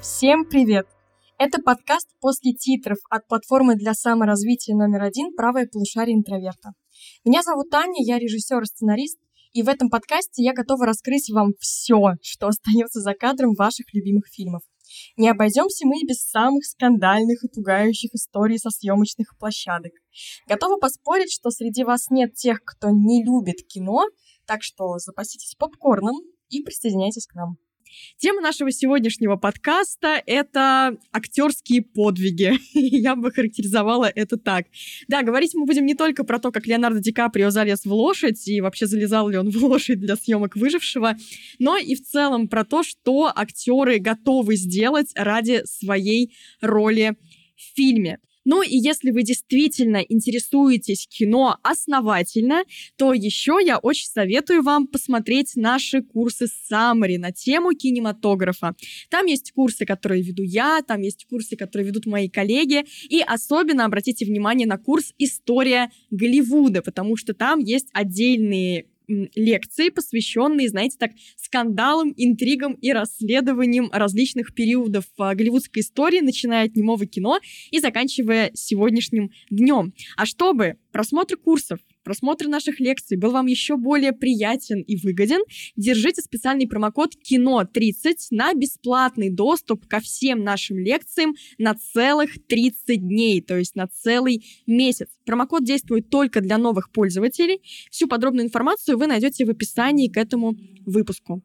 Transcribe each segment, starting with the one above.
Всем привет! Это подкаст после титров от платформы для саморазвития номер один «Правое полушарие интроверта». Меня зовут Таня, я режиссер и сценарист, и в этом подкасте я готова раскрыть вам все, что остается за кадром ваших любимых фильмов. Не обойдемся мы и без самых скандальных и пугающих историй со съемочных площадок. Готова поспорить, что среди вас нет тех, кто не любит кино, так что запаситесь попкорном и присоединяйтесь к нам. Тема нашего сегодняшнего подкаста — это актерские подвиги. Я бы характеризовала это так. Да, говорить мы будем не только про то, как Леонардо Ди Каприо залез в лошадь и вообще залезал ли он в лошадь для съемок «Выжившего», но и в целом про то, что актеры готовы сделать ради своей роли в фильме. Ну и если вы действительно интересуетесь кино основательно, то еще я очень советую вам посмотреть наши курсы Summary на тему кинематографа. Там есть курсы, которые веду я, там есть курсы, которые ведут мои коллеги, и особенно обратите внимание на курс «История Голливуда», потому что там есть отдельные лекции, посвященные, знаете, так, скандалам, интригам и расследованиям различных периодов а, голливудской истории, начиная от немого кино и заканчивая сегодняшним днем. А чтобы просмотр курсов просмотр наших лекций был вам еще более приятен и выгоден, держите специальный промокод КИНО30 на бесплатный доступ ко всем нашим лекциям на целых 30 дней, то есть на целый месяц. Промокод действует только для новых пользователей. Всю подробную информацию вы найдете в описании к этому выпуску.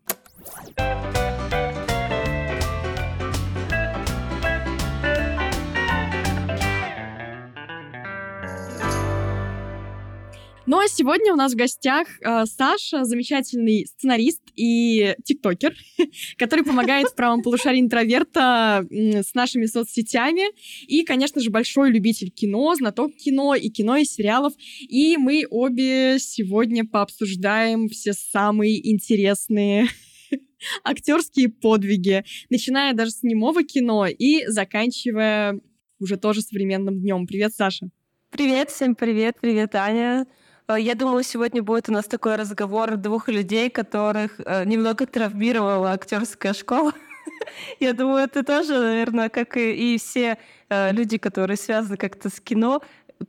Ну а сегодня у нас в гостях э, Саша, замечательный сценарист и тиктокер, который помогает в правом полушарии интроверта э, с нашими соцсетями. И, конечно же, большой любитель кино, знаток кино и кино, и сериалов. И мы обе сегодня пообсуждаем все самые интересные актерские подвиги, начиная даже с немого кино и заканчивая уже тоже современным днем. Привет, Саша. Привет, всем привет, привет, Аня. Э, я думаю, сегодня будет у нас такой разговор двух людей, которых э, немного травмировала актерская школа. Я думаю, это тоже, наверное, как и, все э, люди, которые связаны как-то с кино,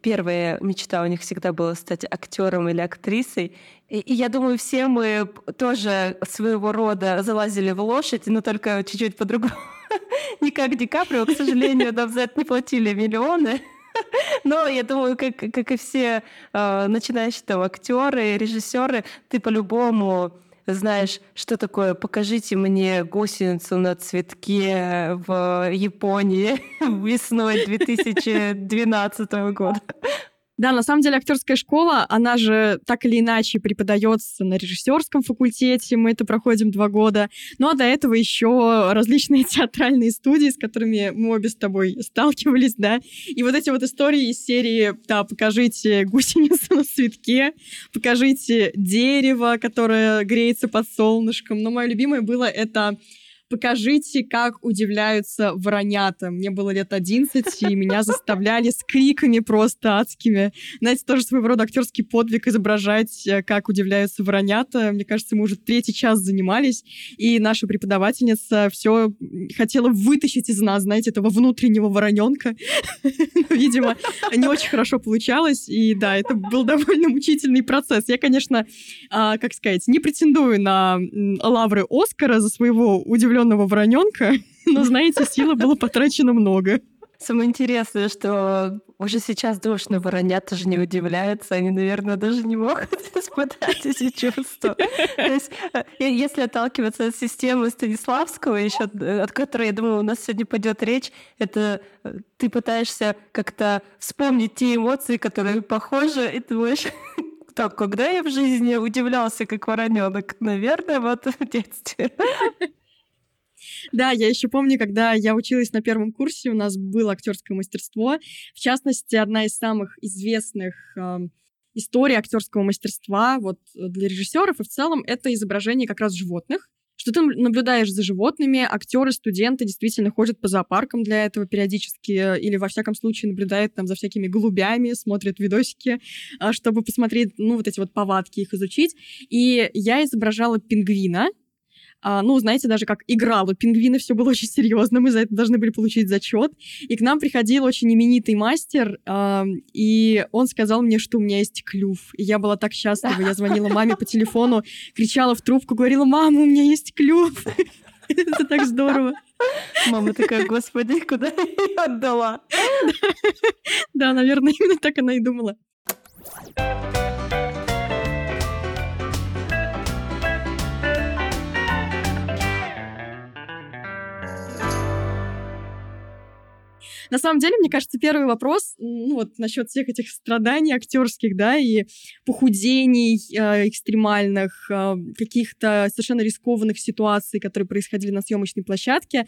первая мечта у них всегда была стать актером или актрисой. И, и я думаю, все мы тоже своего рода залазили в лошадь, но только чуть-чуть по-другому. Не как Ди Каприо, к сожалению, нам за это не платили миллионы. Но я думаю, как, как и все э, начинающие там актеры, режиссеры, ты по-любому знаешь, что такое «покажите мне гусеницу на цветке в Японии весной 2012 года». Да, на самом деле актерская школа, она же так или иначе преподается на режиссерском факультете, мы это проходим два года. Ну а до этого еще различные театральные студии, с которыми мы обе с тобой сталкивались, да. И вот эти вот истории из серии, да, покажите гусеницу на цветке, покажите дерево, которое греется под солнышком. Но мое любимое было это покажите, как удивляются воронята. Мне было лет 11, и меня заставляли с криками просто адскими. Знаете, тоже своего рода актерский подвиг изображать, э, как удивляются воронята. Мне кажется, мы уже третий час занимались, и наша преподавательница все хотела вытащить из нас, знаете, этого внутреннего вороненка. Видимо, не очень хорошо получалось, и да, это был довольно мучительный процесс. Я, конечно, а, как сказать, не претендую на лавры Оскара за своего удивленного зеленого вороненка, но, знаете, силы было потрачено много. Самое интересное, что уже сейчас душно воронята же не удивляются, они, наверное, даже не могут испытать эти чувства. То есть, э, если отталкиваться от системы Станиславского, еще, э, от которой, я думаю, у нас сегодня пойдет речь, это э, ты пытаешься как-то вспомнить те эмоции, которые похожи, и думаешь, так, когда я в жизни удивлялся как вороненок? Наверное, вот в детстве. Да, я еще помню, когда я училась на первом курсе, у нас было актерское мастерство. В частности, одна из самых известных история актерского мастерства вот для режиссеров, и в целом это изображение как раз животных, что ты наблюдаешь за животными, актеры, студенты действительно ходят по зоопаркам для этого периодически, э, или во всяком случае наблюдают там за всякими голубями, смотрят видосики, а, чтобы посмотреть, ну, вот эти вот повадки их изучить. И я изображала пингвина, а, ну, знаете, даже как играла пингвины, все было очень серьезно, мы за это должны были получить зачет. И к нам приходил очень именитый мастер, а, и он сказал мне, что у меня есть клюв. И я была так счастлива, я звонила маме по телефону, кричала в трубку, говорила, мама, у меня есть клюв. Это так здорово. Мама такая, господи, куда я отдала? Да, наверное, именно так она и думала. На самом деле, мне кажется, первый вопрос, ну вот насчет всех этих страданий актерских, да, и похудений э, экстремальных, э, каких-то совершенно рискованных ситуаций, которые происходили на съемочной площадке.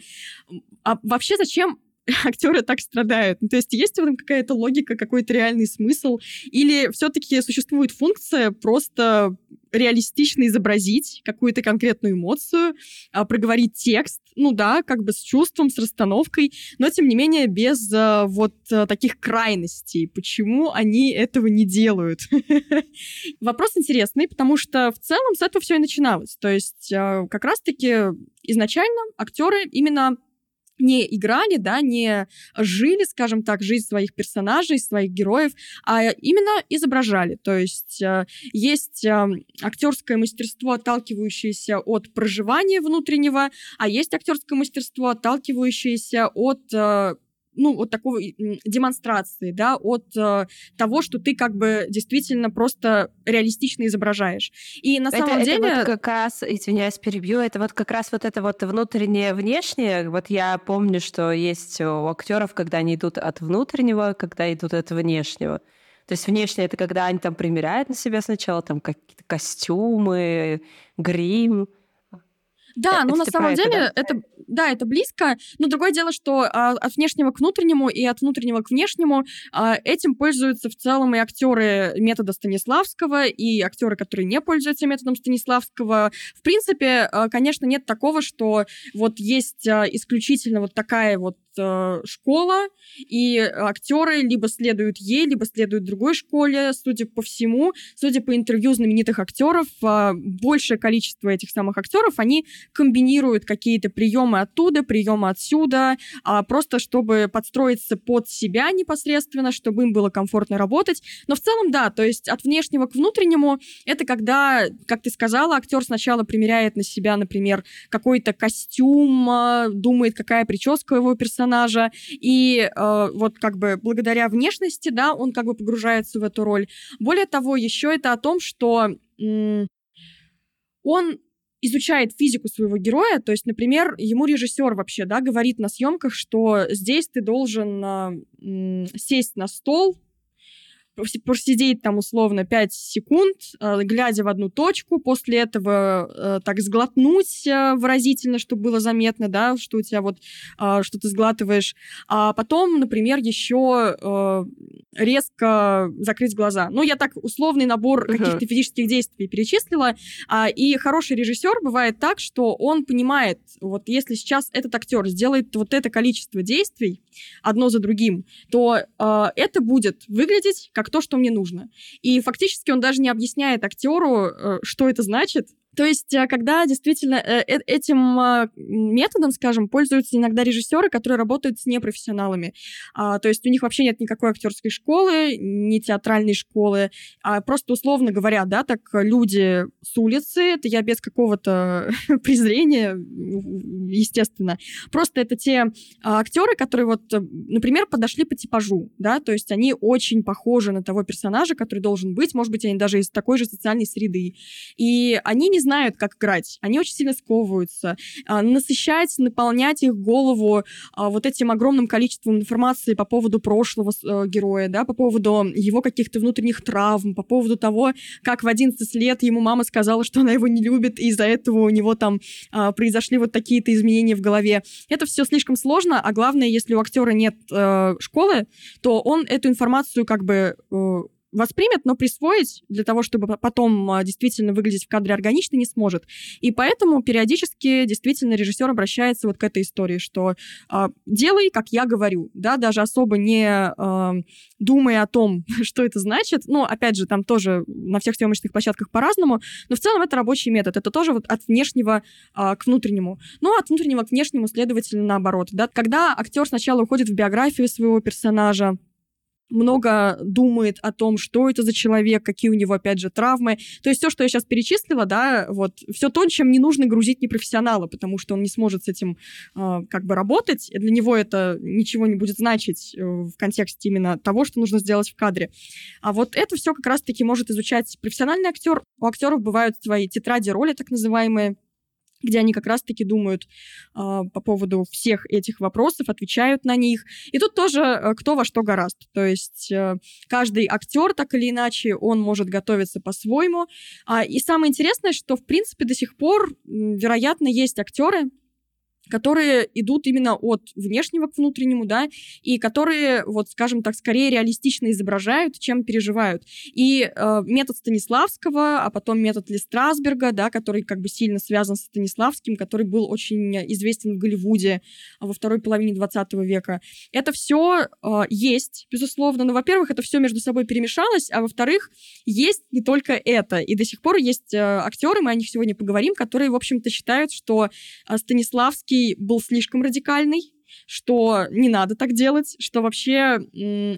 А вообще зачем актеры так страдают? Ну, то есть есть в этом какая-то логика, какой-то реальный смысл? Или все-таки существует функция просто реалистично изобразить какую-то конкретную эмоцию, а, проговорить текст, ну да, как бы с чувством, с расстановкой, но тем не менее без а, вот а, таких крайностей. Почему они этого не делают? Вопрос интересный, потому что в целом с этого все и начиналось. То есть как раз-таки изначально актеры именно не играли, да, не жили, скажем так, жизнь своих персонажей, своих героев, а именно изображали. То есть э, есть э, актерское мастерство, отталкивающееся от проживания внутреннего, а есть актерское мастерство, отталкивающееся от э, ну, вот такой демонстрации, да, от э, того, что ты как бы действительно просто реалистично изображаешь. И на это, самом это деле... вот как раз, извиняюсь, перебью, это вот как раз вот это вот внутреннее, внешнее. Вот я помню, что есть у актеров, когда они идут от внутреннего, когда идут от внешнего. То есть внешнее это когда они там примеряют на себя сначала там какие-то костюмы, грим, да, э, ну на самом деле это, да? это, да, это близко. Но другое дело, что а, от внешнего к внутреннему и от внутреннего к внешнему а, этим пользуются в целом и актеры метода Станиславского, и актеры, которые не пользуются методом Станиславского. В принципе, а, конечно, нет такого, что вот есть а, исключительно вот такая вот э, школа, и актеры либо следуют ей, либо следуют другой школе. Судя по всему, судя по интервью знаменитых актеров, э, большее количество этих самых актеров, они комбинируют какие-то приемы оттуда, приемы отсюда, э, просто чтобы подстроиться под себя непосредственно, чтобы им было комфортно работать. Но в целом, да, то есть от внешнего к внутреннему, это когда, как ты сказала, актер сначала примеряет на себя, например, какой-то костюм, э, думает, какая прическа его персонажа, персонажа, и э, вот как бы благодаря внешности, да, он как бы погружается в эту роль. Более того, еще это о том, что он изучает физику своего героя, то есть, например, ему режиссер вообще, да, говорит на съемках, что здесь ты должен э, сесть на стол, просидеть там условно 5 секунд, э, глядя в одну точку, после этого э, так сглотнуть э, выразительно, чтобы было заметно, да, что у тебя вот, что ты сглатываешь, а потом, например, еще резко закрыть глаза. Ну, я так условный набор uh-huh. каких-то физических действий перечислила, а, и хороший режиссер бывает так, что он понимает, вот если сейчас этот актер сделает вот это количество действий одно за другим, то это будет выглядеть как то, что мне нужно. И фактически он даже не объясняет актеру, э, что это значит, то есть, э, когда действительно э, э, этим а, методом, скажем, пользуются иногда режиссеры, которые работают с непрофессионалами. А, то есть у них вообще нет никакой актерской школы, ни театральной школы, а просто условно говоря, да, так люди с улицы, это я без какого-то презрения, естественно. Просто это те а, актеры, которые вот, например, подошли по типажу, да, то есть они очень похожи на того персонажа, который должен быть, может быть, они даже из такой же социальной среды. И они не знают, как играть. Они очень сильно сковываются. А, насыщать, наполнять их голову а, вот этим огромным количеством информации по поводу прошлого э, героя, да, по поводу его каких-то внутренних травм, по поводу того, как в 11 лет ему мама сказала, что она его не любит, и из-за этого у него там а, произошли вот такие-то изменения в голове. Это все слишком сложно, а главное, если у актера нет э, школы, то он эту информацию как бы э, воспримет, но присвоить для того, чтобы потом а, действительно выглядеть в кадре органично, не сможет. И поэтому периодически действительно режиссер обращается вот к этой истории, что э, делай, как я говорю, да, даже особо не э, думая о том, что это значит. Ну, опять же, там тоже на всех съемочных площадках по-разному, но в целом это рабочий метод. Это тоже вот от внешнего э, к внутреннему. Ну, от внутреннего к внешнему, следовательно, наоборот. Да? Когда актер сначала уходит в биографию своего персонажа, много думает о том, что это за человек, какие у него, опять же, травмы. То есть все, что я сейчас перечислила, да, вот, все то, чем не нужно грузить непрофессионала, потому что он не сможет с этим э, как бы работать, и для него это ничего не будет значить э, в контексте именно того, что нужно сделать в кадре. А вот это все как раз-таки может изучать профессиональный актер. У актеров бывают свои тетради роли, так называемые, где они как раз-таки думают э, по поводу всех этих вопросов, отвечают на них. И тут тоже э, кто во что гораст. То есть э, каждый актер, так или иначе, он может готовиться по-своему. А, и самое интересное, что, в принципе, до сих пор, вероятно, есть актеры, которые идут именно от внешнего к внутреннему, да, и которые, вот, скажем так, скорее реалистично изображают, чем переживают. И э, метод Станиславского, а потом метод Ли Страсберга, да, который как бы сильно связан с Станиславским, который был очень известен в Голливуде во второй половине 20 века. Это все э, есть, безусловно, но, во-первых, это все между собой перемешалось, а во-вторых, есть не только это. И до сих пор есть э, актеры, мы о них сегодня поговорим, которые, в общем-то, считают, что э, Станиславский Был слишком радикальный, что не надо так делать, что вообще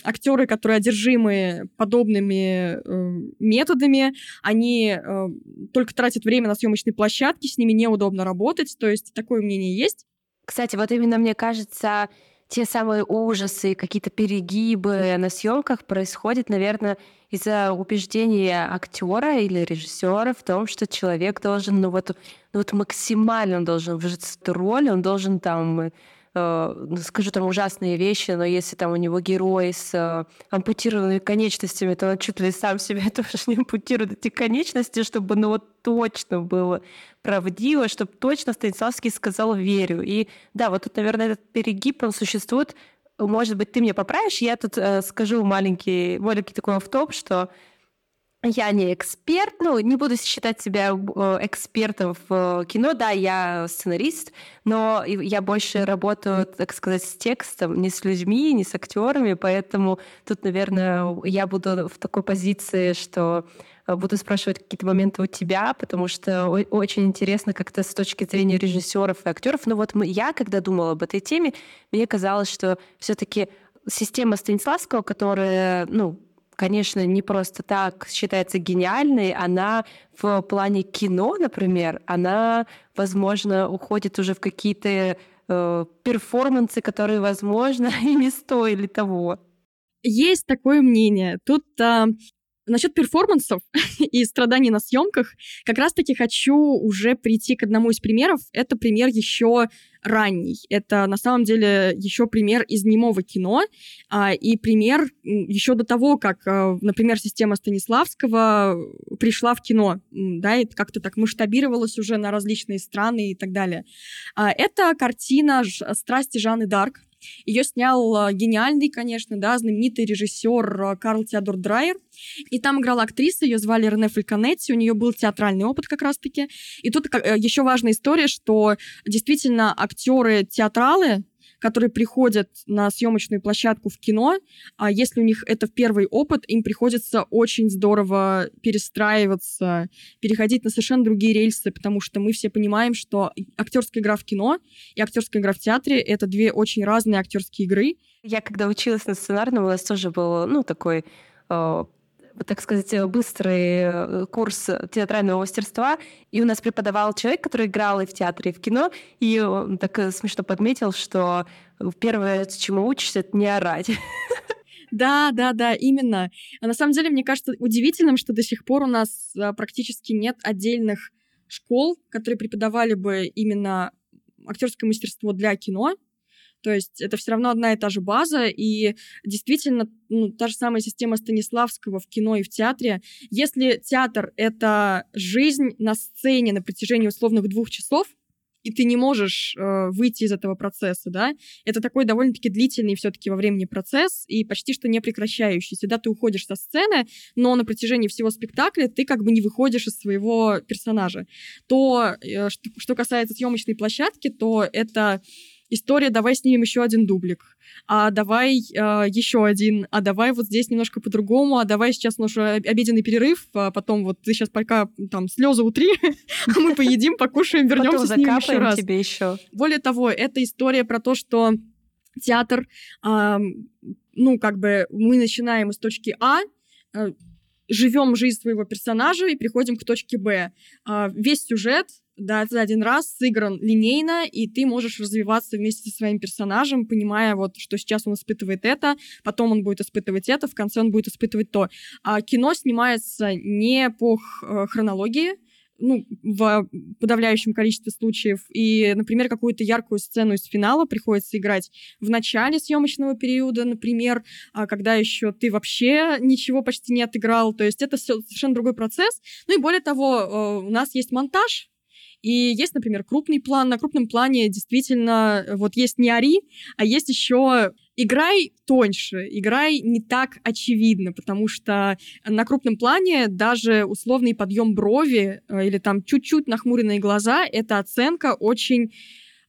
актеры, которые одержимы подобными э, методами, они э, только тратят время на съемочной площадке, с ними неудобно работать, то есть такое мнение есть. Кстати, вот именно мне кажется, те самые ужасы, какие-то перегибы на съемках происходят, наверное, из-за убеждения актера или режиссера в том, что человек должен, ну вот, ну вот максимально он должен вжиться в эту роль, он должен там скажу там ужасные вещи, но если там у него герой с э, ампутированными конечностями, то он чуть ли сам себе тоже не ампутирует эти конечности, чтобы ну вот точно было правдиво, чтобы точно Станиславский сказал «верю». И да, вот тут, наверное, этот перегиб, он существует. Может быть, ты мне поправишь, я тут э, скажу маленький, маленький такой автоп, что я не эксперт, ну, не буду считать себя э, экспертом в э, кино, да, я сценарист, но я больше работаю, так сказать, с текстом, не с людьми, не с актерами, поэтому тут, наверное, я буду в такой позиции, что э, буду спрашивать какие-то моменты у тебя, потому что очень интересно как-то с точки зрения режиссеров и актеров. Но вот я, когда думала об этой теме, мне казалось, что все-таки система Станиславского, которая, ну, конечно, не просто так считается гениальной, она в плане кино, например, она, возможно, уходит уже в какие-то э, перформансы, которые, возможно, и не стоили того. Есть такое мнение. Тут э, насчет перформансов и страданий на съемках как раз-таки хочу уже прийти к одному из примеров. Это пример еще ранний. Это на самом деле еще пример из немого кино а, и пример еще до того, как, а, например, система Станиславского пришла в кино, да, и как-то так масштабировалась уже на различные страны и так далее. А, это картина «Страсти Жанны Дарк», ее снял а, гениальный, конечно, да, знаменитый режиссер а, Карл Теодор Драйер. И там играла актриса, ее звали Рене Фальконетти, у нее был театральный опыт как раз-таки. И тут э, еще важная история, что действительно актеры-театралы, которые приходят на съемочную площадку в кино, а если у них это первый опыт, им приходится очень здорово перестраиваться, переходить на совершенно другие рельсы, потому что мы все понимаем, что актерская игра в кино и актерская игра в театре это две очень разные актерские игры. Я когда училась на сценарном, у нас тоже был, ну, такой э, так сказать, быстрый э, курс театрального мастерства, и у нас преподавал человек, который играл и в театре, и в кино, и он так э, смешно подметил, что первое, чему учишься, это не орать. Да, да, да, именно. А на самом деле, мне кажется удивительным, что до сих пор у нас практически нет отдельных школ, которые преподавали бы именно актерское мастерство для кино. То есть это все равно одна и та же база, и действительно ну, та же самая система Станиславского в кино и в театре. Если театр — это жизнь на сцене на протяжении условных двух часов, и ты не можешь э, выйти из этого процесса, да, это такой довольно-таки длительный все-таки во времени процесс и почти что не прекращающийся, да, ты уходишь со сцены, но на протяжении всего спектакля ты как бы не выходишь из своего персонажа. То, э, что, что касается съемочной площадки, то это история «давай снимем еще один дублик», а давай э, еще один, а давай вот здесь немножко по-другому, а давай сейчас наш обеденный перерыв, а потом вот ты сейчас пока там слезы утри, а мы поедим, покушаем, вернемся с ним еще раз. тебе еще. Более того, это история про то, что театр, э, ну, как бы мы начинаем из точки А, э, живем жизнь своего персонажа и приходим к точке Б. Э, весь сюжет да, за один раз сыгран линейно, и ты можешь развиваться вместе со своим персонажем, понимая вот, что сейчас он испытывает это, потом он будет испытывать это, в конце он будет испытывать то. А кино снимается не по э, хронологии, ну, в подавляющем количестве случаев. И, например, какую-то яркую сцену из финала приходится играть в начале съемочного периода, например, а когда еще ты вообще ничего почти не отыграл. То есть это совершенно другой процесс. Ну и более того, э, у нас есть монтаж, и есть, например, крупный план. На крупном плане действительно вот есть не ори, а есть еще играй тоньше, играй не так очевидно, потому что на крупном плане даже условный подъем брови э, или там чуть-чуть нахмуренные глаза — это оценка очень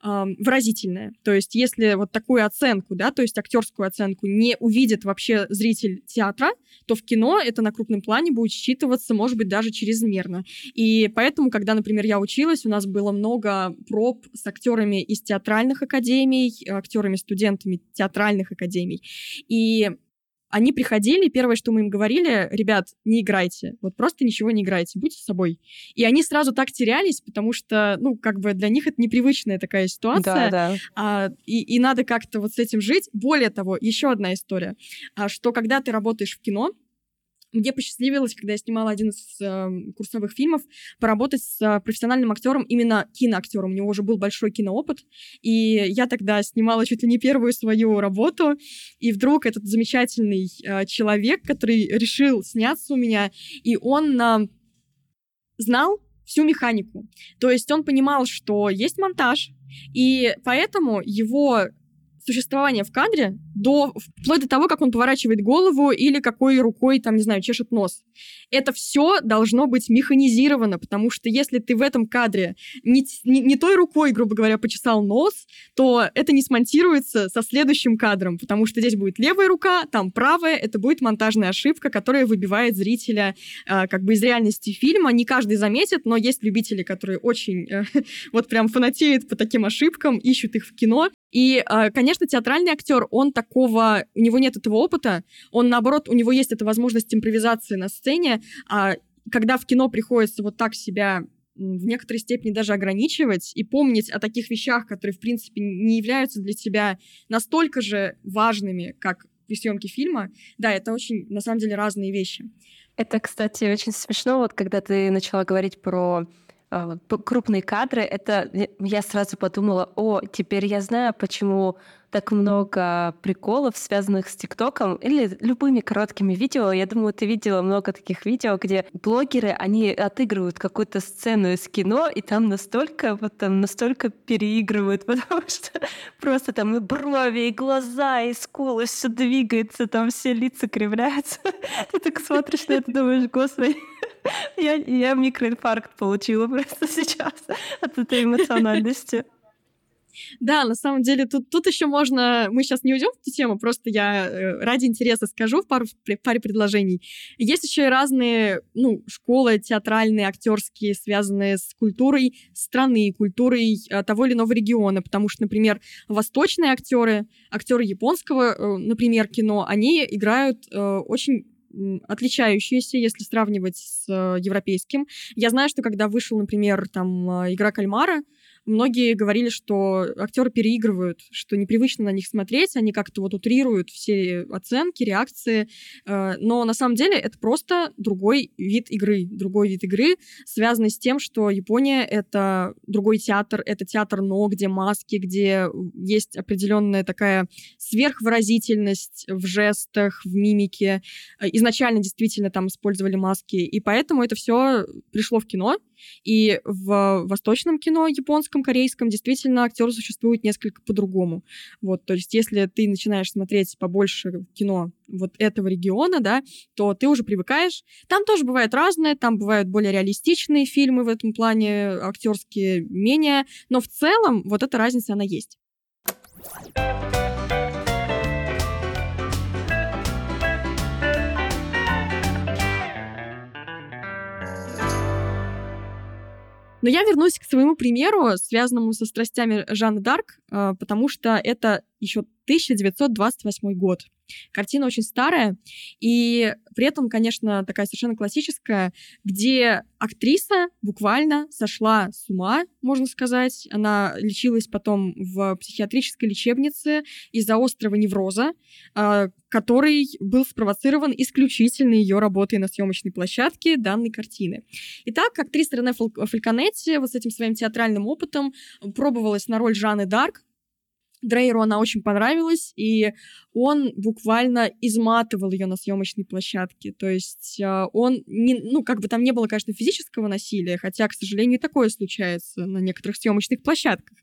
выразительная. То есть если вот такую оценку, да, то есть актерскую оценку не увидит вообще зритель театра, то в кино это на крупном плане будет считываться, может быть, даже чрезмерно. И поэтому, когда, например, я училась, у нас было много проб с актерами из театральных академий, актерами, студентами театральных академий. И они приходили, первое, что мы им говорили, ребят, не играйте, вот просто ничего не играйте, будьте собой. И они сразу так терялись, потому что, ну, как бы для них это непривычная такая ситуация, да, да. А, и, и надо как-то вот с этим жить. Более того, еще одна история, а, что когда ты работаешь в кино, мне посчастливилось, когда я снимала один из э, курсовых фильмов, поработать с э, профессиональным актером, именно киноактером. У него уже был большой киноопыт. И я тогда снимала чуть ли не первую свою работу. И вдруг этот замечательный э, человек, который решил сняться у меня, и он э, знал всю механику. То есть он понимал, что есть монтаж, и поэтому его существование в кадре до, вплоть до того, как он поворачивает голову или какой рукой, там, не знаю, чешет нос. Это все должно быть механизировано, потому что если ты в этом кадре не, не, не той рукой, грубо говоря, почесал нос, то это не смонтируется со следующим кадром, потому что здесь будет левая рука, там правая, это будет монтажная ошибка, которая выбивает зрителя э, как бы из реальности фильма. Не каждый заметит, но есть любители, которые очень э, вот прям фанатеют по таким ошибкам, ищут их в кино. И, э, конечно, театральный актер, он такого, у него нет этого опыта, он, наоборот, у него есть эта возможность импровизации на сцене, а когда в кино приходится вот так себя в некоторой степени даже ограничивать и помнить о таких вещах, которые, в принципе, не являются для тебя настолько же важными, как при съемке фильма, да, это очень, на самом деле, разные вещи. Это, кстати, очень смешно, вот когда ты начала говорить про крупные кадры, это я сразу подумала, о, теперь я знаю, почему так много приколов, связанных с ТикТоком или любыми короткими видео. Я думаю, ты видела много таких видео, где блогеры, они отыгрывают какую-то сцену из кино, и там настолько, вот там настолько переигрывают, потому что просто там и брови, и глаза, и скулы, все двигается, там все лица кривляются. Ты так смотришь на это, думаешь, господи, я, я микроинфаркт получила просто сейчас от этой эмоциональности. Да, на самом деле тут, тут еще можно... Мы сейчас не уйдем в эту тему, просто я э, ради интереса скажу в пару, паре предложений. Есть еще и разные ну, школы театральные, актерские, связанные с культурой страны, культурой э, того или иного региона, потому что, например, восточные актеры, актеры японского, э, например, кино, они играют очень отличающиеся, если сравнивать с европейским. Я знаю, что когда вышел, например, там «Игра кальмара», многие говорили, что актеры переигрывают, что непривычно на них смотреть, они как-то вот утрируют все оценки, реакции, э, но на самом деле это просто другой вид игры, другой вид игры, связанный с тем, что Япония — это другой театр, это театр но, где маски, где есть определенная такая сверхвыразительность в жестах, в мимике. Изначально действительно там использовали маски, и поэтому это все пришло в кино — И в восточном кино, японском, корейском, действительно актеры существуют несколько по-другому. Вот, то есть если ты начинаешь смотреть побольше кино вот этого региона, да, то ты уже привыкаешь. Там тоже бывает разное, там бывают более реалистичные фильмы в этом плане, актерские менее, но в целом вот эта разница, она есть. Но я вернусь к своему примеру, связанному со страстями Жанны Дарк, а, потому что это еще 1928 год. Картина очень старая, и при этом, конечно, такая совершенно классическая, где актриса буквально сошла с ума, можно сказать. Она лечилась потом в психиатрической лечебнице из-за острого невроза, а, который был спровоцирован исключительно ее работой на съемочной площадке данной картины. Итак, актриса Рене Фальконетти вот с этим своим театральным опытом пробовалась на роль Жанны Дарк, Дрейеру она очень понравилась, и он буквально изматывал ее на съемочной площадке. То есть э, он, не, ну, как бы там не было, конечно, физического насилия, хотя, к сожалению, такое случается на некоторых съемочных площадках.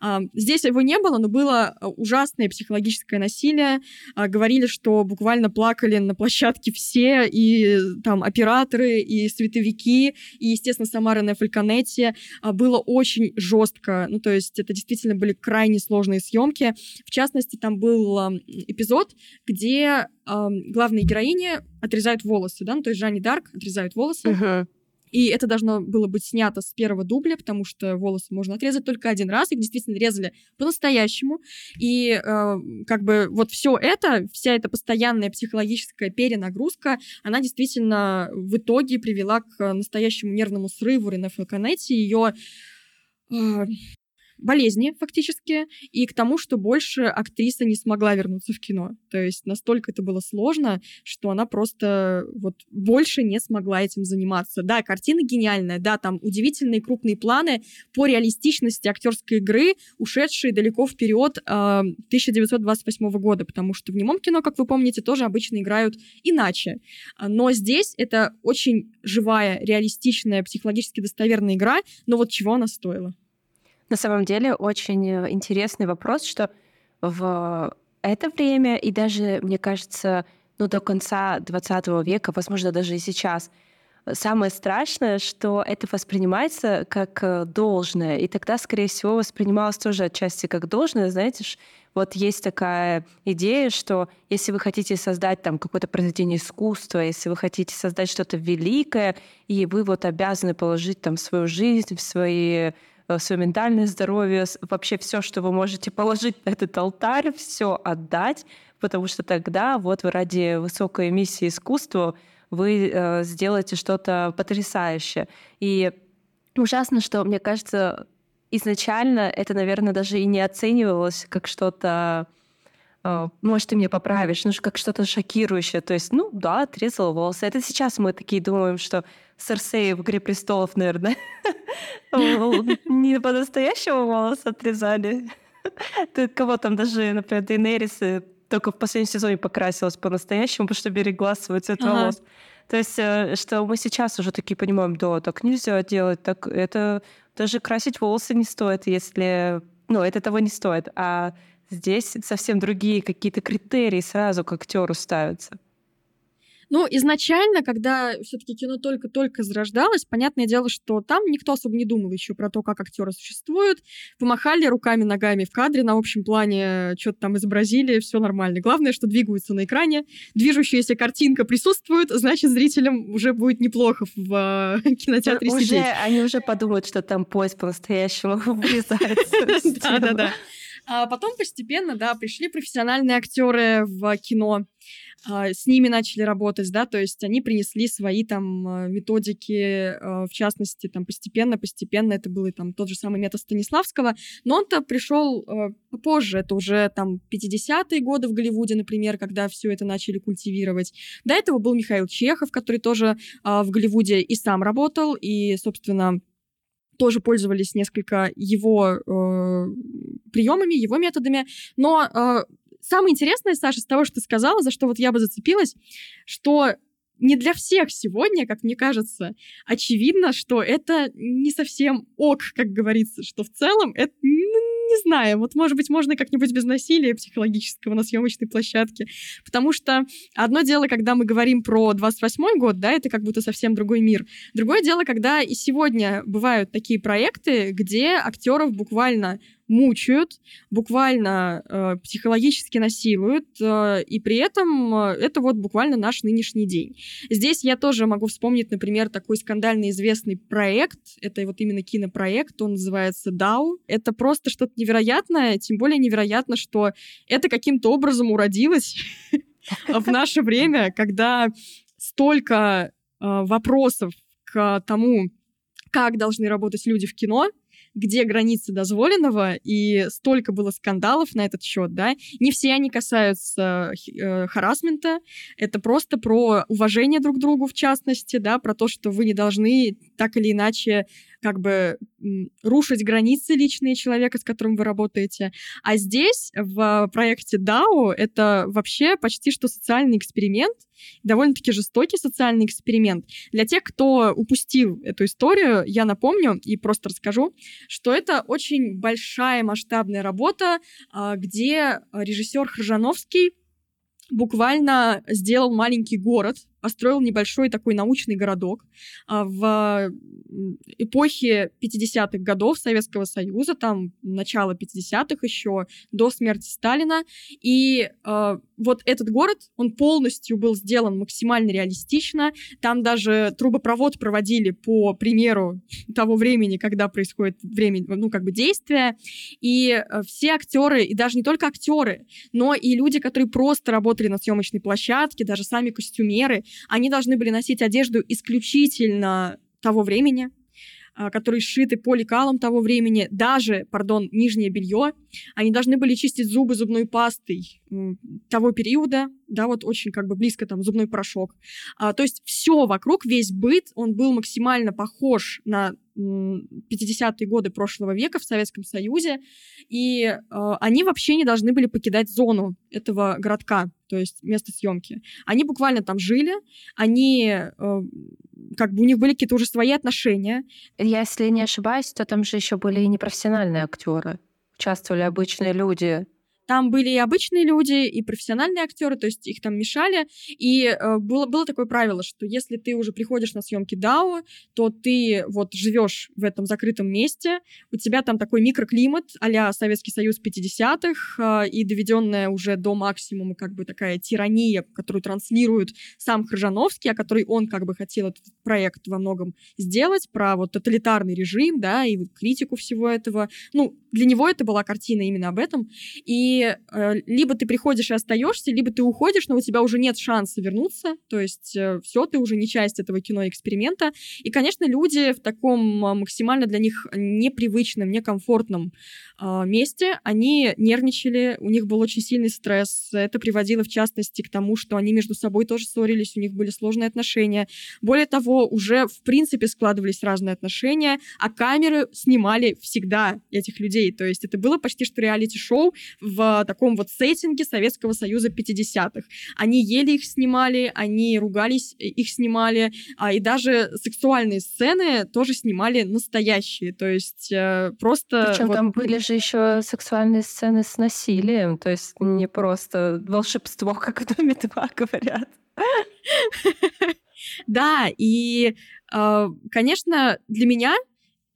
Э, здесь его не было, но было ужасное психологическое насилие. Говорили, что буквально плакали на площадке все, и там операторы, и световики, и, естественно, сама Рене Фальконетти. Было очень жестко. Ну, то есть это действительно были крайне сложные съемки. В частности, там был эпизод, где э, главные героини отрезают волосы, да, ну, то есть Жанни Дарк отрезают волосы. Uh-huh. И это должно было быть снято с первого дубля, потому что волосы можно отрезать только один раз. Их действительно резали по-настоящему. И э, как бы вот все это, вся эта постоянная психологическая перенагрузка, она действительно в итоге привела к настоящему нервному срыву Рене Фалконетти. Ее э, болезни фактически, и к тому, что больше актриса не смогла вернуться в кино. То есть настолько это было сложно, что она просто вот больше не смогла этим заниматься. Да, картина гениальная, да, там удивительные крупные планы по реалистичности актерской игры, ушедшие далеко вперед э, а, 1928 года, потому что в немом кино, как вы помните, тоже обычно играют иначе. Но здесь это очень живая, реалистичная, психологически достоверная игра, но вот чего она стоила? На самом деле очень э, интересный вопрос, что в это время и даже, мне кажется, ну, до конца 20 века, возможно, даже и сейчас, самое страшное, что это воспринимается как э, должное. И тогда, скорее всего, воспринималось тоже отчасти как должное. Знаете, вот есть такая идея, что если вы хотите создать там какое-то произведение искусства, если вы хотите создать что-то великое, и вы вот обязаны положить там свою жизнь, в свои свое ментальное здоровье, вообще все, что вы можете положить на этот алтарь, все отдать, потому что тогда вот вы ради высокой миссии искусства вы э, сделаете что-то потрясающее. И ужасно, что, мне кажется, изначально это, наверное, даже и не оценивалось как что-то э, может, ты меня поправишь, ну, как что-то шокирующее. То есть, ну, да, отрезала волосы. Это сейчас мы такие думаем, что Серсеи в «Игре престолов», наверное. Не по-настоящему волос отрезали. Ты кого там даже, например, Дейнерис э, только в последнем сезоне покрасилась по-настоящему, потому что берегла свой цвет волос. То есть, э, что мы сейчас уже такие понимаем, да, так нельзя делать, так это даже красить волосы не стоит, если, ну, это того не стоит. А здесь совсем другие какие-то критерии сразу к актеру ставятся. Ну, изначально, когда все-таки кино только-только зарождалось, понятное дело, что там никто особо не думал еще про то, как актеры существуют. Помахали руками, ногами в кадре, на общем плане что-то там изобразили, все нормально. Главное, что двигаются на экране, движущаяся картинка присутствует, значит, зрителям уже будет неплохо в э, кинотеатре уже, сидеть. Они уже подумают, что там поезд по-настоящему врезается. Да-да-да. А потом постепенно, да, пришли профессиональные актеры в кино. А, с ними начали работать, да, то есть они принесли свои там а, методики, а, в частности, там постепенно-постепенно это был там тот же самый метод Станиславского, но он-то пришел позже, это уже там 50-е годы в Голливуде, например, когда все это начали культивировать. До этого был Михаил Чехов, который тоже в Голливуде и сам работал, и, собственно, тоже пользовались несколько его э, приемами, его методами, но э, самое интересное, Саша, из того, что ты сказала, за что вот я бы зацепилась, что не для всех сегодня, как мне кажется, очевидно, что это не совсем ок, как говорится, что в целом это не знаю, вот, может быть, можно как-нибудь без насилия психологического на съемочной площадке, потому что одно дело, когда мы говорим про 28 год, да, это как будто совсем другой мир. Другое дело, когда и сегодня бывают такие проекты, где актеров буквально мучают, буквально э, психологически насилуют, э, и при этом э, это вот буквально наш нынешний день. Здесь я тоже могу вспомнить, например, такой скандально известный проект, это вот именно кинопроект, он называется «Дау». Это просто что-то невероятное, тем более невероятно, что это каким-то образом уродилось в наше время, когда столько э, вопросов к тому, как должны работать люди в кино, где границы дозволенного, и столько было скандалов на этот счет, да. Не все они касаются э, харасмента, это просто про уважение друг к другу, в частности, да, про то, что вы не должны так или иначе как бы рушить границы личные человека, с которым вы работаете. А здесь, в проекте DAO, это вообще почти что социальный эксперимент, довольно-таки жестокий социальный эксперимент. Для тех, кто упустил эту историю, я напомню и просто расскажу, что это очень большая масштабная работа, а, где режиссер Хржановский буквально сделал маленький город, построил небольшой такой научный городок а, в эпохе 50-х годов Советского Союза, там начало 50-х еще, до смерти Сталина. И э, вот этот город, он полностью был сделан максимально реалистично. Там даже трубопровод проводили по примеру того времени, когда происходит время, ну, как бы действия. И э, все актеры, и даже не только актеры, но и люди, которые просто работали на съемочной площадке, даже сами костюмеры, они должны были носить одежду исключительно того времени, которые сшиты по лекалам того времени, даже, пардон, нижнее белье, они должны были чистить зубы зубной пастой того периода, да, вот очень как бы близко там зубной порошок. А, то есть все вокруг, весь быт, он был максимально похож на 50-е годы прошлого века в Советском Союзе, и э, они вообще не должны были покидать зону этого городка, то есть место съемки. Они буквально там жили, они э, как бы у них были какие-то уже свои отношения. Если не ошибаюсь, то там же еще были и непрофессиональные актеры, участвовали обычные люди. Там были и обычные люди, и профессиональные актеры, то есть их там мешали. И э, было, было такое правило, что если ты уже приходишь на съемки DAO, то ты вот живешь в этом закрытом месте, у тебя там такой микроклимат а Советский Союз 50-х, э, и доведенная уже до максимума как бы такая тирания, которую транслирует сам Хржановский, о которой он как бы хотел этот проект во многом сделать, про вот тоталитарный режим, да, и критику всего этого. Ну, для него это была картина именно об этом. И э, либо ты приходишь и остаешься, либо ты уходишь, но у тебя уже нет шанса вернуться, то есть э, все, ты уже не часть этого кино-эксперимента. И, конечно, люди в таком э, максимально для них непривычном, некомфортном э, месте, они нервничали, у них был очень сильный стресс. Это приводило, в частности, к тому, что они между собой тоже ссорились, у них были сложные отношения. Более того, уже, в принципе, складывались разные отношения, а камеры снимали всегда этих людей. То есть это было почти что реалити-шоу в таком вот сеттинге Советского Союза 50-х. Они ели их снимали, они ругались, э, их снимали, а, и даже сексуальные сцены тоже снимали настоящие, то есть э, просто... Причем вот... там были же еще сексуальные сцены с насилием, то есть не просто волшебство, как в Доме 2 говорят. Да, и, э, конечно, для меня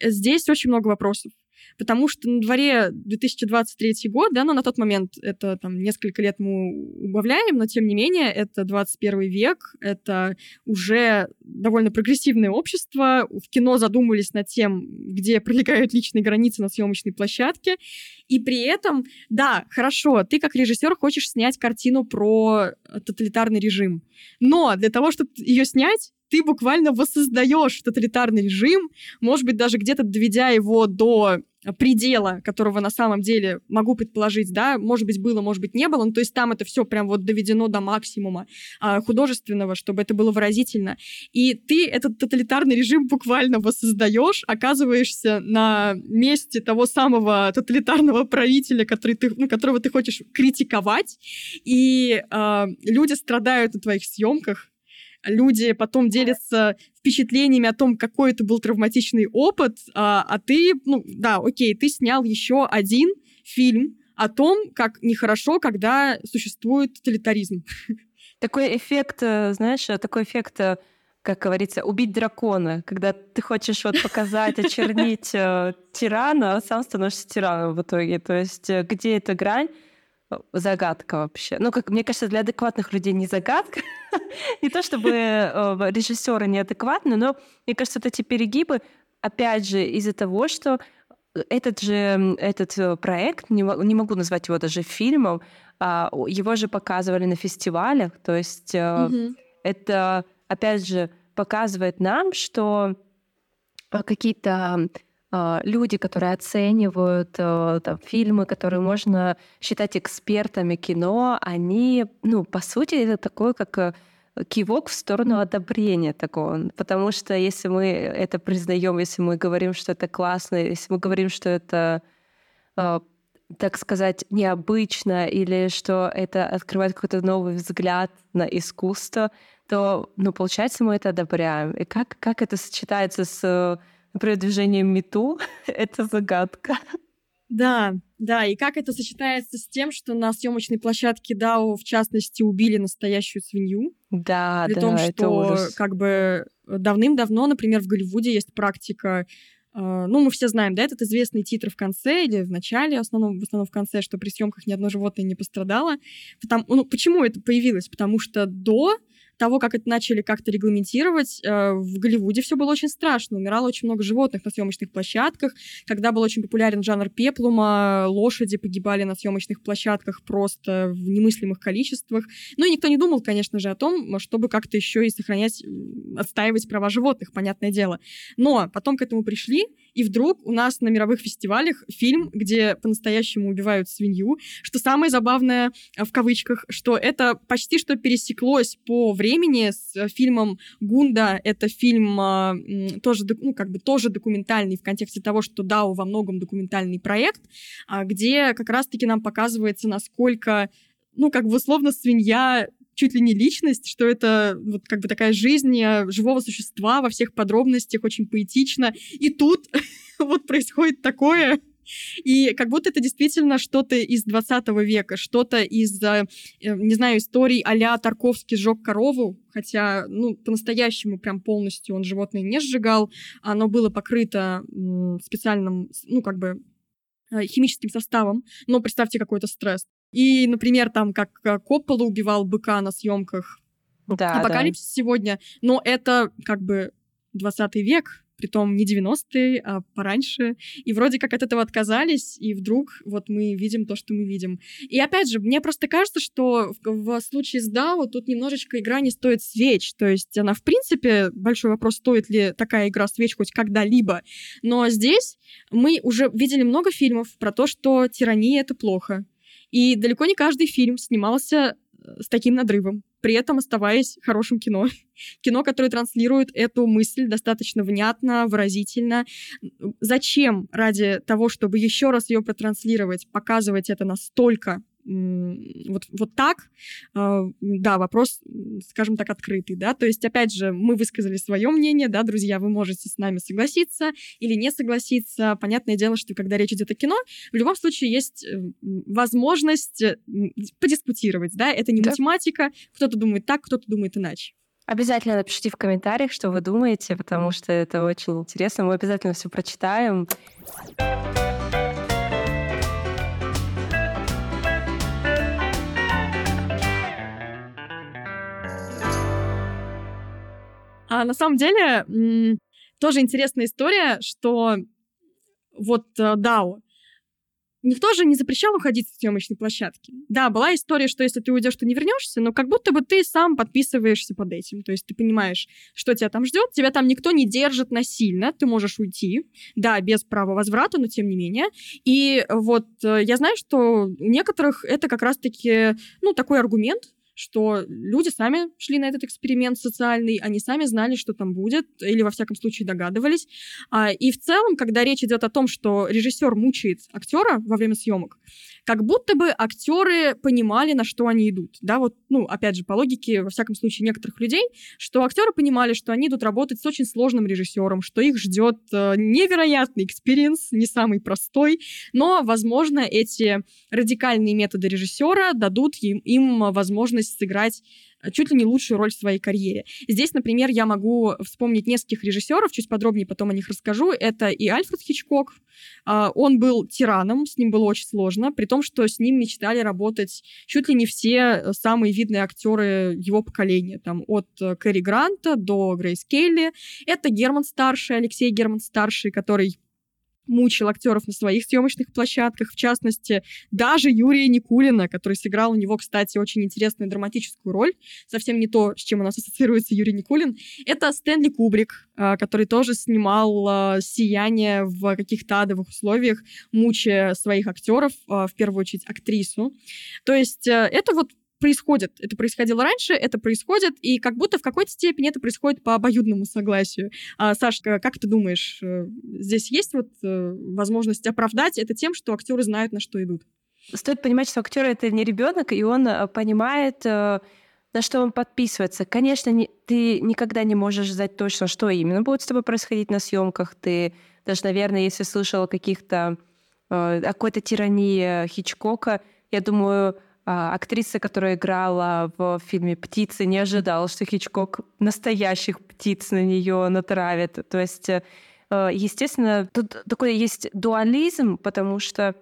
здесь очень много вопросов потому что на дворе 2023 год, да, но на тот момент это там несколько лет мы убавляем, но тем не менее это 21 век, это уже довольно прогрессивное общество, в кино задумались над тем, где пролегают личные границы на съемочной площадке, и при этом, да, хорошо, ты как режиссер хочешь снять картину про тоталитарный режим, но для того, чтобы ее снять, ты буквально воссоздаешь тоталитарный режим, может быть, даже где-то доведя его до предела, которого на самом деле могу предположить, да, может быть, было, может быть, не было, ну, то есть там это все прям вот доведено до максимума а, художественного, чтобы это было выразительно. И ты этот тоталитарный режим буквально воссоздаешь, оказываешься на месте того самого тоталитарного правителя, который ты, ну, которого ты хочешь критиковать, и а, люди страдают на твоих съемках, люди потом делятся впечатлениями о том, какой это был травматичный опыт, а, а ты, ну да, окей, ты снял еще один фильм о том, как нехорошо, когда существует тоталитаризм. Такой эффект, э, знаешь, такой эффект э, как говорится, убить дракона, когда ты хочешь вот показать, очернить э, тирана, а сам становишься тираном в итоге. То есть э, где эта грань? Загадка вообще. Ну, как мне кажется, для адекватных людей не загадка. не то чтобы э, режиссеры неадекватны, но мне кажется, вот эти перегибы, опять же, из-за того, что этот же этот э, проект, не, не могу назвать его даже фильмом, а, его же показывали на фестивалях, то есть mm-hmm. это опять же, показывает нам, что какие-то люди, которые оценивают э, там, фильмы, которые можно считать экспертами кино, они, ну, по сути, это такое, как кивок в сторону одобрения такого. Потому что если мы это признаем, если мы говорим, что это классно, если мы говорим, что это так сказать, необычно или что это открывает какой-то новый взгляд на искусство, то, ну, получается, мы это одобряем. И как, как это сочетается с, например, движением МИТУ, это загадка. Да, да, и как это сочетается с тем, что на съемочной площадке Дао, в частности, убили настоящую свинью. Да, При да, том, это что ужас. как бы давным-давно, например, в Голливуде есть практика Uh, ну, мы все знаем, да, этот известный титр в конце или в начале, в основном, в основном в конце, что при съемках ни одно животное не пострадало. Потому, ну, почему это появилось? Потому что до того, как это начали как-то регламентировать, э, в Голливуде все было очень страшно. Умирало очень много животных на съемочных площадках. Когда был очень популярен жанр пеплума, лошади погибали на съемочных площадках просто в немыслимых количествах. Ну и никто не думал, конечно же, о том, чтобы как-то еще и сохранять, отстаивать права животных, понятное дело. Но потом к этому пришли, и вдруг у нас на мировых фестивалях фильм, где по-настоящему убивают свинью. Что самое забавное, э, в кавычках, что это почти что пересеклось по времени с э, фильмом «Гунда». Это фильм а, тоже, ну, как бы тоже документальный в контексте того, что DAO во многом документальный проект, а, где как раз-таки нам показывается, насколько ну, как бы условно свинья чуть ли не личность, что это вот как бы такая жизнь э, живого существа во всех подробностях, очень поэтично. И тут вот происходит такое, и как будто это действительно что-то из 20 века, что-то из, э, э, не знаю, историй а-ля Тарковский сжег корову, хотя, ну, по-настоящему прям полностью он животное не сжигал, оно было покрыто специальным, ну, как бы химическим составом, но представьте какой-то стресс. И, например, там, как Коппола убивал быка на съемках да, Апокалипсис да. сегодня, но это как бы 20 век, притом не 90-е, а пораньше. И вроде как от этого отказались, и вдруг вот мы видим то, что мы видим. И опять же, мне просто кажется, что в, в случае с DAO тут немножечко игра не стоит свеч. То есть она, в принципе, большой вопрос, стоит ли такая игра свеч хоть когда-либо. Но здесь мы уже видели много фильмов про то, что тирания — это плохо и далеко не каждый фильм снимался э, с таким надрывом, при этом оставаясь хорошим кино. кино, которое транслирует эту мысль достаточно внятно, выразительно. Зачем ради того, чтобы еще раз ее протранслировать, показывать это настолько вот, вот так, а, да, вопрос, скажем так, открытый, да, то есть, опять же, мы высказали свое мнение, да, друзья, вы можете с нами согласиться или не согласиться, понятное дело, что когда речь идет о кино, в любом случае есть э, возможность э, подискутировать, да, это не да. математика, кто-то думает так, кто-то думает иначе. Обязательно напишите в комментариях, что вы думаете, потому что это очень интересно. Мы обязательно все прочитаем. А на самом деле тоже интересная история, что вот DAO, э, никто же не запрещал уходить с съемочной площадки. Да, была история, что если ты уйдешь, то не вернешься, но как будто бы ты сам подписываешься под этим. То есть ты понимаешь, что тебя там ждет, тебя там никто не держит насильно, ты можешь уйти, да, без права возврата, но тем не менее. И вот э, я знаю, что у некоторых это как раз-таки, ну, такой аргумент, что люди сами шли на этот эксперимент социальный, они сами знали, что там будет, или во всяком случае догадывались. А, и в целом, когда речь идет о том, что режиссер мучает актера во время съемок, как будто бы актеры понимали, на что они идут. Да, вот, ну, опять же, по логике, во всяком случае, некоторых людей, что актеры понимали, что они идут работать с очень сложным режиссером, что их ждет э, невероятный experience, не самый простой, но, возможно, эти радикальные методы режиссера дадут им, им возможность сыграть чуть ли не лучшую роль в своей карьере. Здесь, например, я могу вспомнить нескольких режиссеров, чуть подробнее потом о них расскажу. Это и Альфред Хичкок. А, он был тираном, с ним было очень сложно, при том, что с ним мечтали работать чуть ли не все самые видные актеры его поколения, там от Кэрри Гранта до Грейс Келли. Это Герман Старший, Алексей Герман Старший, который мучил актеров на своих съемочных площадках, в частности, даже Юрия Никулина, который сыграл у него, кстати, очень интересную драматическую роль, совсем не то, с чем у нас ассоциируется Юрий Никулин. Это Стэнли Кубрик, а, который тоже снимал а, «Сияние» в каких-то адовых условиях, мучая своих актеров, а, в первую очередь актрису. То есть э, это вот происходит. Это происходило раньше, это происходит, и как будто в какой-то степени это происходит по обоюдному согласию. А, Сашка, как ты думаешь, э, здесь есть вот э, возможность оправдать это тем, что актеры знают, на что идут? Стоит понимать, что актер это не ребенок, и он э, понимает, на что он подписывается. Конечно, не, ты никогда не можешь знать точно, что именно будет с тобой происходить на съемках. Ты даже, наверное, если слышал о каких-то какой-то тирании Хичкока, я думаю, актриса, которая играла в фильме «Птицы», не ожидала, что Хичкок настоящих птиц на нее натравит. То есть, э, естественно, тут такой есть дуализм, потому что,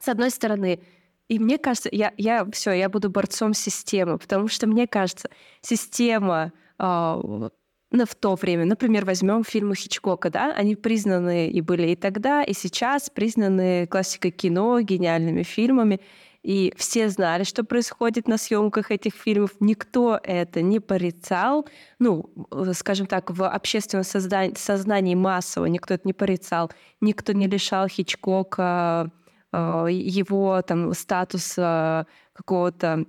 с одной стороны, и мне кажется, я, я все, я буду борцом системы, потому что мне кажется, система э, ну, в то время, например, возьмем фильмы Хичкока, да, они признаны и были и тогда, и сейчас признаны классикой кино, гениальными фильмами. И все знали, что происходит на съемках этих фильмов. Никто это не порицал. Ну, э, скажем так, в общественном создании, сознании массово никто это не порицал. Никто не лишал Хичкока э, его там статуса какого-то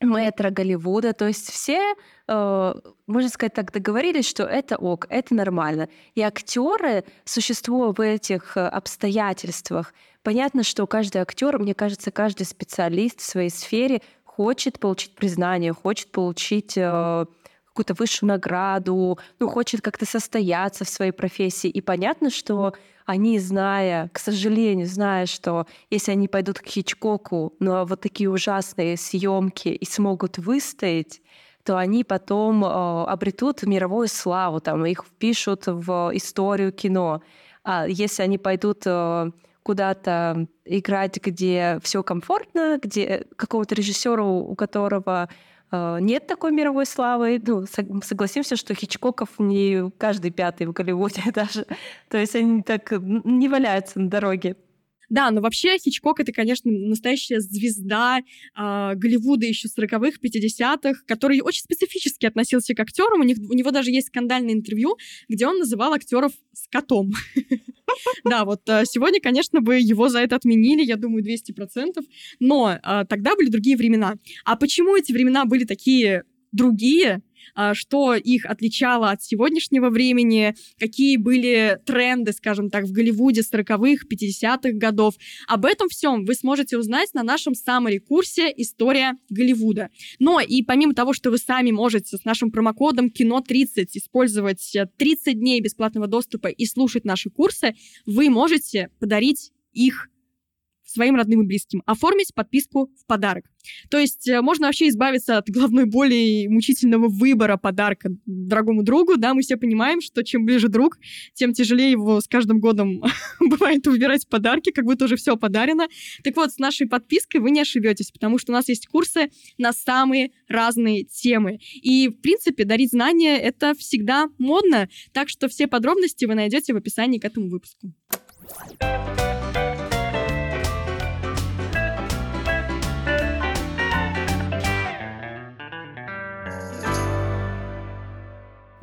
мэтра Голливуда. То есть все, э, можно сказать так, договорились, что это ок, это нормально. И актеры, существуя в этих э, обстоятельствах, понятно, что каждый актер, мне кажется, каждый специалист в своей сфере хочет получить признание, хочет получить э, какую-то высшую награду, ну, хочет как-то состояться в своей профессии. И понятно, что они, зная, к сожалению, зная, что если они пойдут к Хичкоку на вот такие ужасные съемки и смогут выстоять, то они потом э, обретут мировую славу, там их впишут в историю кино. А если они пойдут э, куда-то играть, где все комфортно, где какого-то режиссера, у которого э, нет такой мировой славы. Ну, согласимся, что Хичкоков не каждый пятый в Голливуде даже. То есть они так не валяются на дороге. Да, но вообще Хичкок это, конечно, настоящая звезда э, Голливуда еще 40-х, 50-х, который очень специфически относился к актерам. У, них, у него даже есть скандальное интервью, где он называл актеров скотом. Да, вот э, сегодня, конечно, бы его за это отменили, я думаю, 200%, но э, тогда были другие времена. А почему эти времена были такие другие? А, что их отличало от сегодняшнего времени, какие были тренды, скажем так, в Голливуде 40-х, 50-х годов. Об этом всем вы сможете узнать на нашем саммари-курсе «История Голливуда». Но и помимо того, что вы сами можете с нашим промокодом КИНО30 использовать 30 дней бесплатного доступа и слушать наши курсы, вы можете подарить их своим родным и близким, оформить подписку в подарок. То есть э, можно вообще избавиться от головной боли и мучительного выбора подарка дорогому другу, да, мы все понимаем, что чем ближе друг, тем тяжелее его с каждым годом бывает выбирать подарки, как будто уже все подарено. Так вот, с нашей подпиской вы не ошибетесь, потому что у нас есть курсы на самые разные темы. И, в принципе, дарить знания — это всегда модно, так что все подробности вы найдете в описании к этому выпуску.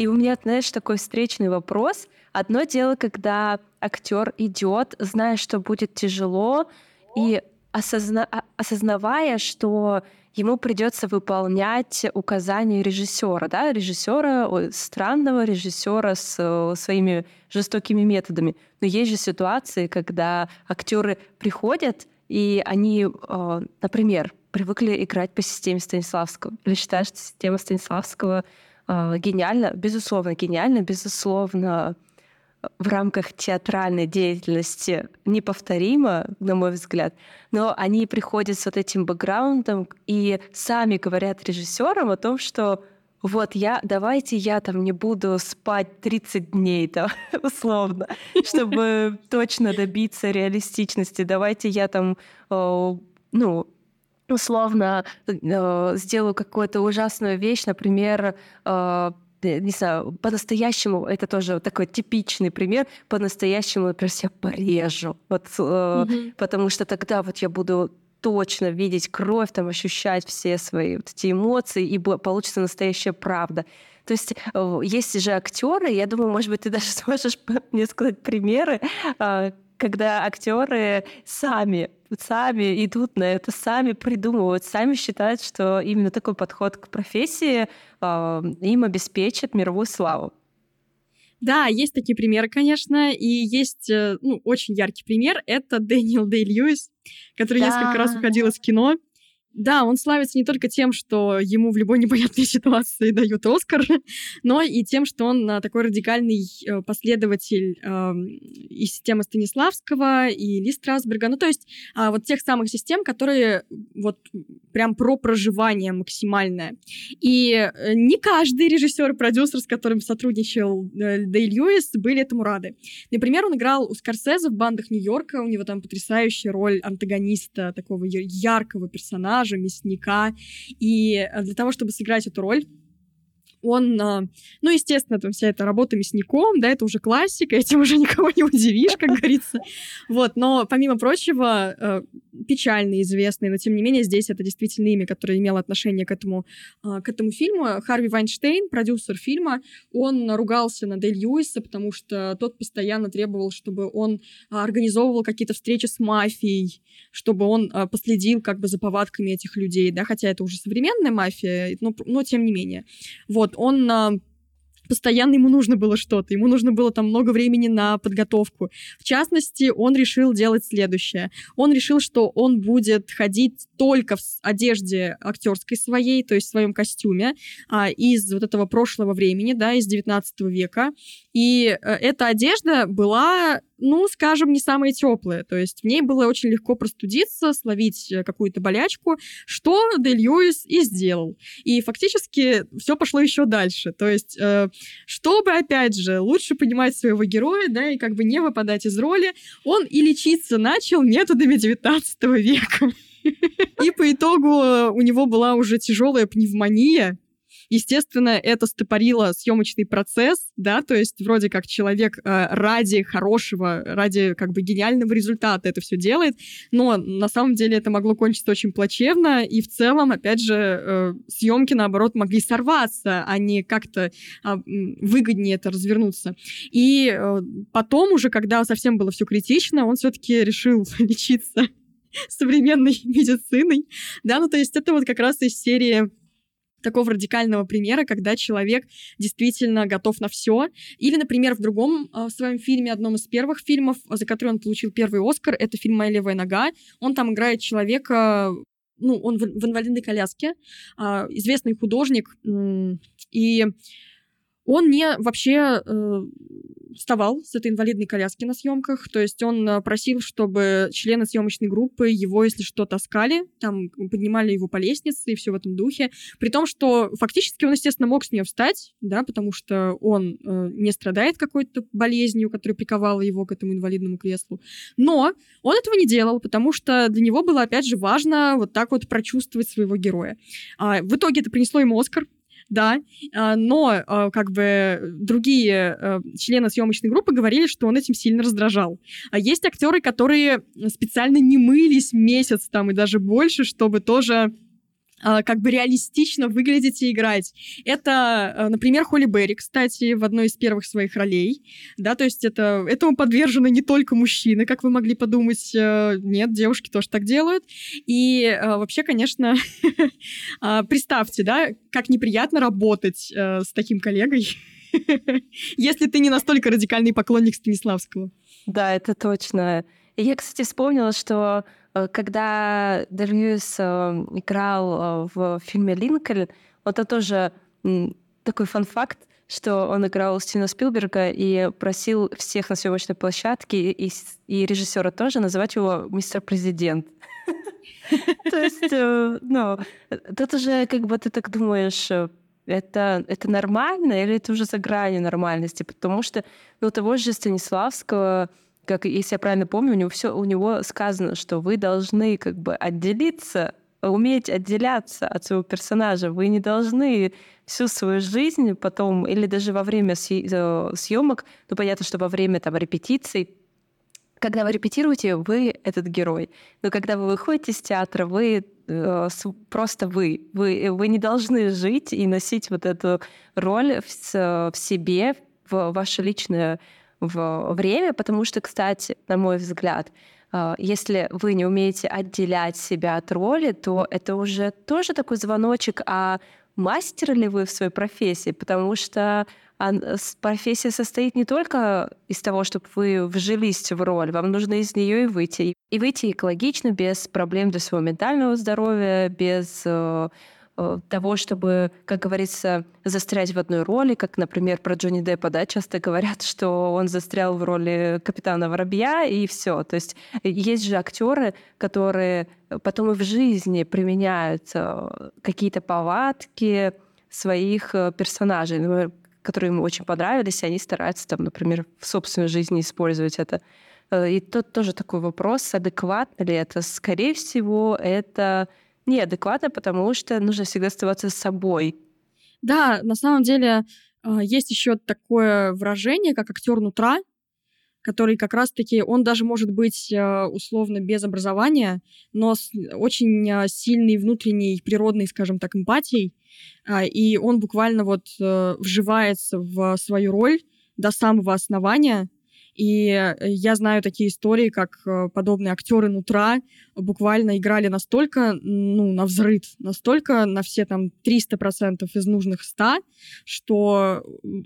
И у меня, знаешь, такой встречный вопрос. Одно дело, когда актер идет, зная, что будет тяжело, и осозна... осознавая, что ему придется выполнять указания режиссера, да, режиссера, странного режиссера с своими жестокими методами. Но есть же ситуации, когда актеры приходят и они, например, привыкли играть по системе Станиславского, или считают, что система Станиславского э, гениальна, безусловно, гениальна, безусловно, в рамках театральной деятельности неповторимо, на мой взгляд, но они приходят с вот этим бэкграундом и сами говорят режиссерам о том, что вот я, давайте я там не буду спать 30 дней, там, условно, чтобы точно добиться реалистичности. Давайте я там, ну, условно э, сделаю какую-то ужасную вещь, например, э, не знаю, по-настоящему, это тоже такой типичный пример, по-настоящему, например, себя порежу. Вот, mm-hmm. потому что тогда вот я буду точно видеть кровь, там, ощущать все свои вот эти эмоции, и получится настоящая правда. То есть э, есть же актеры, я думаю, может быть, ты даже сможешь мне сказать примеры, а, когда актеры сами сами идут на это, сами придумывают, сами считают, что именно такой подход к профессии э, им обеспечит мировую славу. Да, есть такие примеры, конечно, и есть э, ну, очень яркий пример. Это Дэниел Дэй Льюис, который да. несколько раз выходил из кино. Да, он славится не только тем, что ему в любой непонятной ситуации дают Оскар, но и тем, что он а, такой радикальный э, последователь э, и системы Станиславского, и Ли Страсберга, ну то есть э, вот тех самых систем, которые вот прям про проживание максимальное. И э, не каждый режиссер и продюсер, с которым сотрудничал э, Дэй Льюис, были этому рады. Например, он играл у Скорсезе в «Бандах Нью-Йорка», у него там потрясающая роль антагониста, такого яркого персонажа, персонажа, мясника. И э, для того, чтобы сыграть эту роль, он, а, ну, естественно, там вся эта работа мясником, да, это уже классика, этим уже никого не удивишь, как говорится. Вот, но, помимо прочего, э, печально известный, но, тем не менее, здесь это действительно имя, которое имело отношение к этому, а, к этому фильму. Харви Вайнштейн, продюсер фильма, он ругался на Дель Льюиса, потому что тот постоянно требовал, чтобы он организовывал какие-то встречи с мафией, чтобы он а, последил как бы за повадками этих людей, да, хотя это уже современная мафия, но, но тем не менее. Вот, вот, он а, постоянно ему нужно было что-то, ему нужно было там много времени на подготовку. В частности, он решил делать следующее. Он решил, что он будет ходить только в одежде актерской своей, то есть в своем костюме, а, из вот этого прошлого времени, да, из 19 века. И э, эта одежда была ну, скажем, не самая теплая. То есть в ней было очень легко простудиться, словить э, какую-то болячку, что Дель Льюис и сделал. И фактически все пошло еще дальше. То есть, э, чтобы, опять же, лучше понимать своего героя, да, и как бы не выпадать из роли, он и лечиться начал методами 19 века. И по итогу у него была уже тяжелая пневмония, Естественно, это стопорило съемочный процесс, да, то есть вроде как человек э, ради хорошего, ради как бы гениального результата это все делает, но на самом деле это могло кончиться очень плачевно, и в целом, опять же, э, съемки, наоборот, могли сорваться, а не как-то э, выгоднее это развернуться. И э, потом уже, когда совсем было все критично, он все-таки решил лечиться современной медициной, да, ну то есть это вот как раз из серии такого радикального примера, когда человек действительно готов на все. Или, например, в другом э, своем фильме, одном из первых фильмов, за который он получил первый Оскар, это фильм «Моя левая нога». Он там играет человека, ну, он в, в инвалидной коляске, э, известный художник, э, и он не вообще э, вставал с этой инвалидной коляски на съемках, то есть он э, просил, чтобы члены съемочной группы его, если что, таскали, там поднимали его по лестнице и все в этом духе, при том, что фактически он, естественно, мог с нее встать, да, потому что он э, не страдает какой-то болезнью, которая приковала его к этому инвалидному креслу, но он этого не делал, потому что для него было, опять же, важно вот так вот прочувствовать своего героя. А, в итоге это принесло ему Оскар, да, а, но а, как бы другие а, члены съемочной группы говорили, что он этим сильно раздражал. А есть актеры, которые специально не мылись месяц там и даже больше, чтобы тоже как бы реалистично выглядеть и играть. Это, а, например, Холли Берри, кстати, в одной из первых своих ролей, да, то есть это, этому подвержены не только мужчины, как вы могли подумать, э, нет, девушки тоже так делают. И а, вообще, конечно, представьте, да, как неприятно работать э, с таким коллегой, если ты не настолько радикальный поклонник Станиславского. Да, это точно. Я, кстати, вспомнила, что э, когда Дельюис э, играл в фильме «Линкольн», это тоже такой фан-факт, что он играл Стивена Спилберга и просил всех на съемочной площадке и, и режиссера тоже называть его мистер президент. То есть, ну, тут уже как бы ты так думаешь, это, это нормально или это уже за гранью нормальности? Потому что у того же Станиславского, как если я правильно помню, у него все у него сказано, что вы должны как бы отделиться, уметь отделяться от своего персонажа. Вы не должны всю свою жизнь потом или даже во время э, съемок, ну понятно, что во время там репетиций когда вы репетируете, вы этот герой. Но когда вы выходите из театра, вы э, просто вы. вы. Вы не должны жить и носить вот эту роль в, в себе, в ваше личное в время, потому что, кстати, на мой взгляд, э, если вы не умеете отделять себя от роли, то это уже тоже такой звоночек, а мастер ли вы в своей профессии, потому что а профессия состоит не только из того, чтобы вы вжились в роль, вам нужно из нее и выйти. И выйти экологично, без проблем для своего ментального здоровья, без э, того, чтобы, как говорится, застрять в одной роли, как, например, про Джонни Деппа, да, часто говорят, что он застрял в роли капитана Воробья, и все. То есть есть же актеры, которые потом и в жизни применяют э, какие-то повадки своих персонажей которые ему очень понравились, и они стараются там, например, в собственной жизни использовать это. Э, и тут тоже такой вопрос, адекватно ли это? Скорее всего, это неадекватно, потому что нужно всегда оставаться собой. Да, на самом деле э, есть еще такое выражение, как актер нутра, который как раз-таки, он даже может быть э, условно без образования, но с очень э, сильной внутренней природной, скажем так, эмпатией, а, и он буквально вот вживается в свою роль до самого основания, и э, я знаю такие истории, как э, подобные актеры нутра буквально играли настолько, ну, на взрыв, настолько на все там 300% из нужных 100, что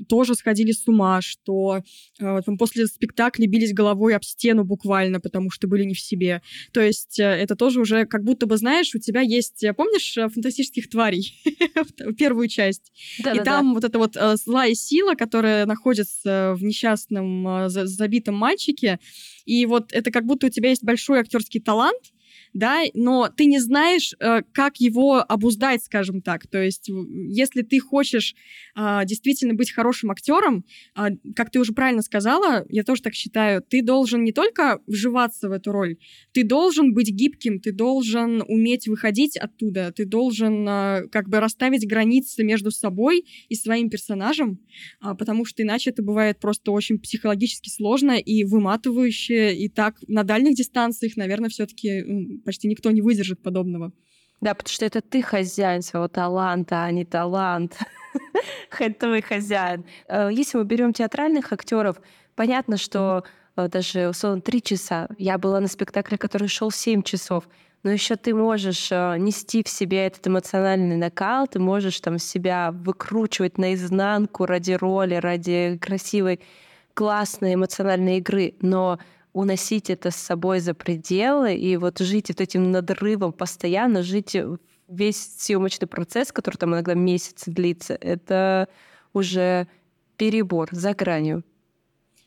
тоже сходили с ума, что э, там, после спектакля бились головой об стену буквально, потому что были не в себе. То есть э, это тоже уже как будто бы, знаешь, у тебя есть, помнишь, фантастических тварей, первую часть? Да, и да, там да. вот эта вот э, злая сила, которая находится в несчастном забитом мальчике. И вот это как будто у тебя есть большой актерский талант, да, но ты не знаешь, э, как его обуздать, скажем так. То есть, если ты хочешь действительно быть хорошим актером, а, как ты уже правильно сказала, я тоже так считаю, ты должен не только вживаться в эту роль, ты должен быть гибким, ты должен уметь выходить оттуда, ты должен а, как бы расставить границы между собой и своим персонажем, потому что иначе это бывает просто очень психологически сложно и выматывающе, и так на дальних дистанциях, наверное, все-таки почти никто не выдержит подобного. Да, потому что это ты хозяин своего таланта, а не талант. Твой хозяин. Э, если мы берем театральных актеров, понятно, что э, даже условно три часа. Я была на спектакле, который шел семь часов. Но еще ты можешь э, нести в себе этот эмоциональный накал, ты можешь там себя выкручивать наизнанку ради роли, ради красивой, классной эмоциональной игры. Но уносить это с собой за пределы и вот жить вот этим надрывом постоянно, жить весь съемочный процесс, который там иногда месяц длится, это уже перебор за гранью.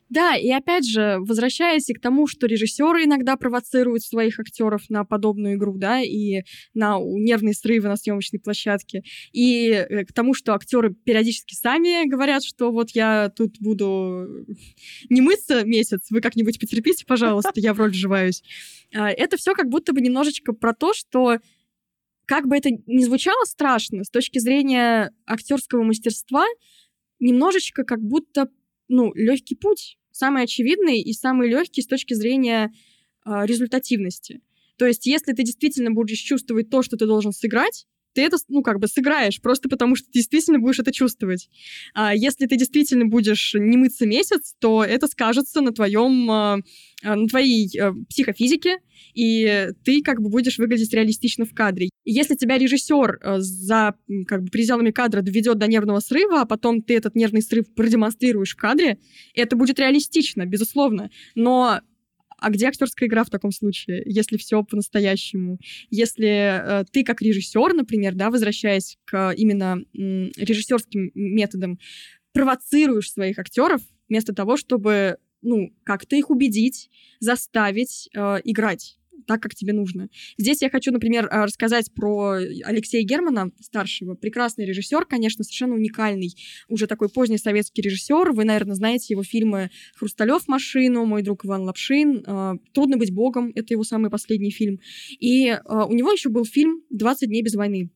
Да, и опять же, возвращаясь к тому, что режиссеры иногда провоцируют своих актеров на подобную игру, да, и на нервные срывы на съемочной площадке, и э, к тому, что актеры периодически сами говорят, что вот я тут буду не мыться месяц, вы как-нибудь потерпите, пожалуйста, я в роль вживаюсь. А, это все как будто бы немножечко про то, что как бы это ни звучало страшно, с точки зрения актерского мастерства, немножечко как будто ну, легкий путь самый очевидный и самый легкий с точки зрения э, результативности. То есть, если ты действительно будешь чувствовать то, что ты должен сыграть, ты это, ну, как бы сыграешь, просто потому что ты действительно будешь это чувствовать. А если ты действительно будешь не мыться месяц, то это скажется на твоем, а, а, на твоей а, психофизике, и ты как бы будешь выглядеть реалистично в кадре. Если тебя режиссер за как бы пределами кадра доведет до нервного срыва, а потом ты этот нервный срыв продемонстрируешь в кадре, это будет реалистично, безусловно. Но а где актерская игра в таком случае, если все по-настоящему? Если э, ты как режиссер, например, да, возвращаясь к именно э, режиссерским методам, провоцируешь своих актеров вместо того, чтобы ну, как-то их убедить, заставить э, играть так, как тебе нужно. Здесь я хочу, например, а, рассказать про Алексея Германа, старшего. Прекрасный режиссер, конечно, совершенно уникальный. Уже такой поздний советский режиссер. Вы, наверное, знаете его фильмы «Хрусталев машину», «Мой друг Иван Лапшин», а, «Трудно быть богом» — это его самый последний фильм. И а, у него еще был фильм «20 дней без войны»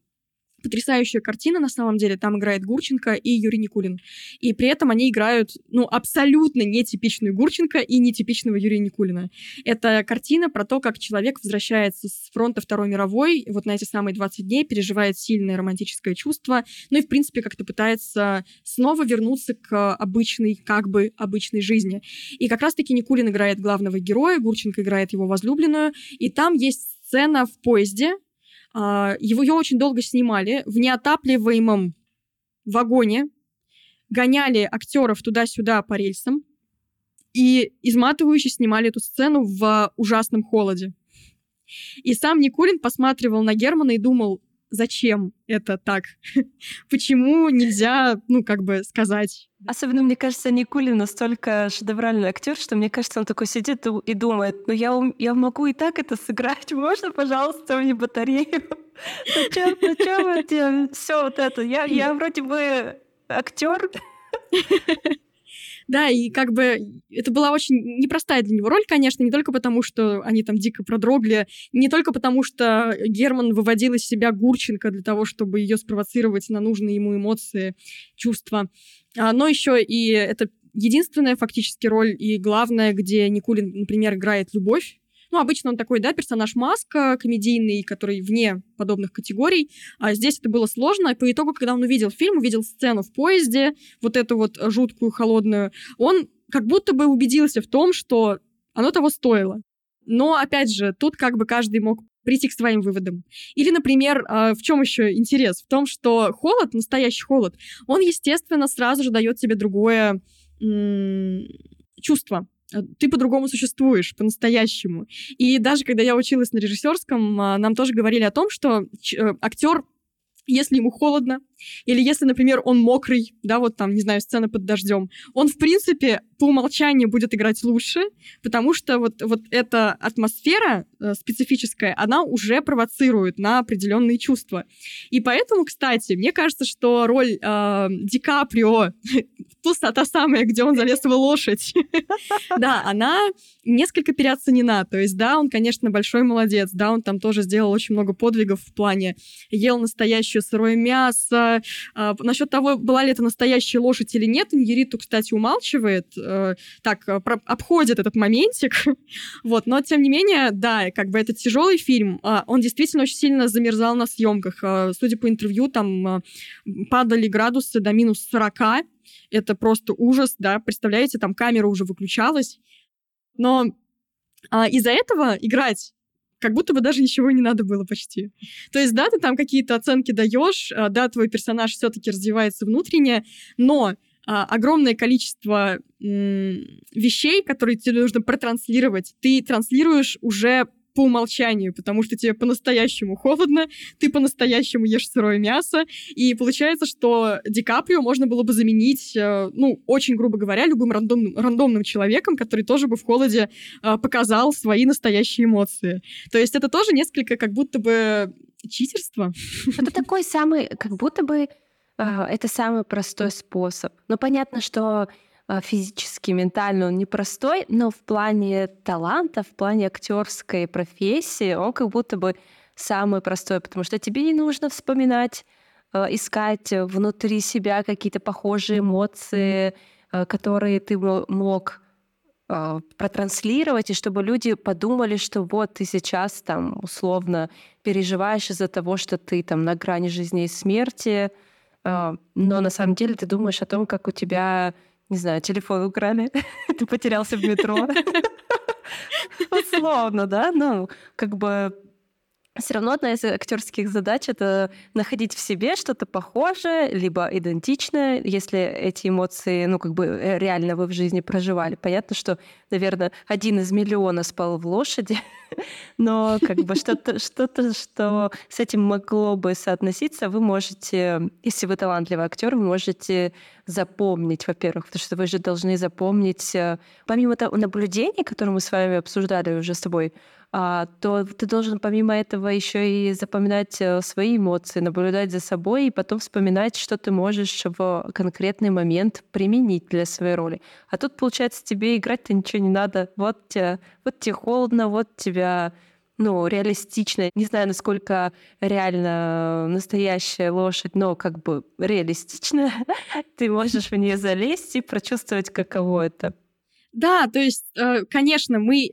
потрясающая картина, на самом деле. Там играет Гурченко и Юрий Никулин. И при этом они играют, ну, абсолютно нетипичную Гурченко и нетипичного Юрия Никулина. Это картина про то, как человек возвращается с фронта Второй мировой, вот на эти самые 20 дней переживает сильное романтическое чувство, ну и, в принципе, как-то пытается снова вернуться к обычной, как бы обычной жизни. И как раз-таки Никулин играет главного героя, Гурченко играет его возлюбленную, и там есть сцена в поезде, его ее очень долго снимали в неотапливаемом вагоне, гоняли актеров туда-сюда по рельсам и изматывающе снимали эту сцену в ужасном холоде. И сам Никулин посматривал на Германа и думал, зачем это так? Почему нельзя, ну, как бы сказать? Особенно, мне кажется, Никулин настолько шедевральный актер, что мне кажется, он такой сидит и думает, ну, я, я могу и так это сыграть, можно, пожалуйста, мне батарею? Зачем, зачем это? Все вот это. Я, я вроде бы актер. Да, и как бы это была очень непростая для него роль, конечно, не только потому, что они там дико продрогли, не только потому, что Герман выводил из себя Гурченко для того, чтобы ее спровоцировать на нужные ему эмоции, чувства, а, но еще и это единственная фактически роль и главная, где Никулин, например, играет любовь, ну, обычно он такой, да, персонаж маска, комедийный, который вне подобных категорий. А здесь это было сложно. И по итогу, когда он увидел фильм, увидел сцену в поезде, вот эту вот жуткую, холодную, он как будто бы убедился в том, что оно того стоило. Но, опять же, тут как бы каждый мог прийти к своим выводам. Или, например, а, в чем еще интерес? В том, что холод, настоящий холод, он, естественно, сразу же дает тебе другое чувство. Э, ты по-другому существуешь, по-настоящему. И даже когда я училась на режиссерском, а, нам тоже говорили о том, что э, актер если ему холодно, или если, например, он мокрый, да, вот там, не знаю, сцена под дождем, он, в принципе, по умолчанию будет играть лучше, потому что вот, вот эта атмосфера э, специфическая, она уже провоцирует на определенные чувства. И поэтому, кстати, мне кажется, что роль э, Ди Каприо, та, та самая, где он залез в лошадь, да, она несколько переоценена. То есть, да, он, конечно, большой молодец, да, он там тоже сделал очень много подвигов в плане ел настоящее сырое мясо. А, насчет того, была ли это настоящая лошадь или нет, Ингериту, кстати, умалчивает, э, так, э, обходит этот моментик. вот, но, тем не менее, да, как бы это тяжелый фильм. А, он действительно очень сильно замерзал на съемках. А, судя по интервью, там а, падали градусы до минус 40. Это просто ужас, да, представляете, там камера уже выключалась. Но а, из-за этого играть как будто бы даже ничего не надо было почти. То есть, да, ты там какие-то оценки даешь, а, да, твой персонаж все-таки развивается внутренне, но а, огромное количество м- вещей, которые тебе нужно протранслировать, ты транслируешь уже по умолчанию, потому что тебе по-настоящему холодно, ты по-настоящему ешь сырое мясо, и получается, что Ди Каприо можно было бы заменить, э, ну, очень грубо говоря, любым рандомным, рандомным человеком, который тоже бы в холоде э, показал свои настоящие эмоции. То есть это тоже несколько как будто бы читерство. Это такой самый, как будто бы э, это самый простой способ. Ну, понятно, что физически, ментально он непростой, но в плане таланта, в плане актерской профессии он как будто бы самый простой, потому что тебе не нужно вспоминать, а, искать внутри себя какие-то похожие эмоции, а, которые ты мог протранслировать, и чтобы люди подумали, что вот ты сейчас там условно переживаешь из-за того, что ты там на грани жизни и смерти, но на самом деле ты думаешь о том, как у тебя не знаю, телефон украли, ты потерялся в метро. Условно, да? Ну, как бы все равно одна из актерских задач это находить в себе что-то похожее, либо идентичное, если эти эмоции, ну, как бы э, реально вы в жизни проживали. Понятно, что, наверное, один из миллиона спал в лошади, но как бы что-то, что-то, что с этим могло бы соотноситься, вы можете, если вы талантливый актер, вы можете запомнить, во-первых, потому что вы же должны запомнить, э, помимо того наблюдений, которые мы с вами обсуждали уже с тобой, то ты должен помимо этого еще и запоминать э, свои эмоции, наблюдать за собой и потом вспоминать, что ты можешь в конкретный момент применить для своей роли. А тут, получается, тебе играть-то ничего не надо. Вот тебе, вот тебе холодно, вот тебя ну, реалистично. Не знаю, насколько реально настоящая лошадь, но как бы реалистично. Ты можешь в нее залезть и прочувствовать, каково это. Да, то есть, э, конечно, мы,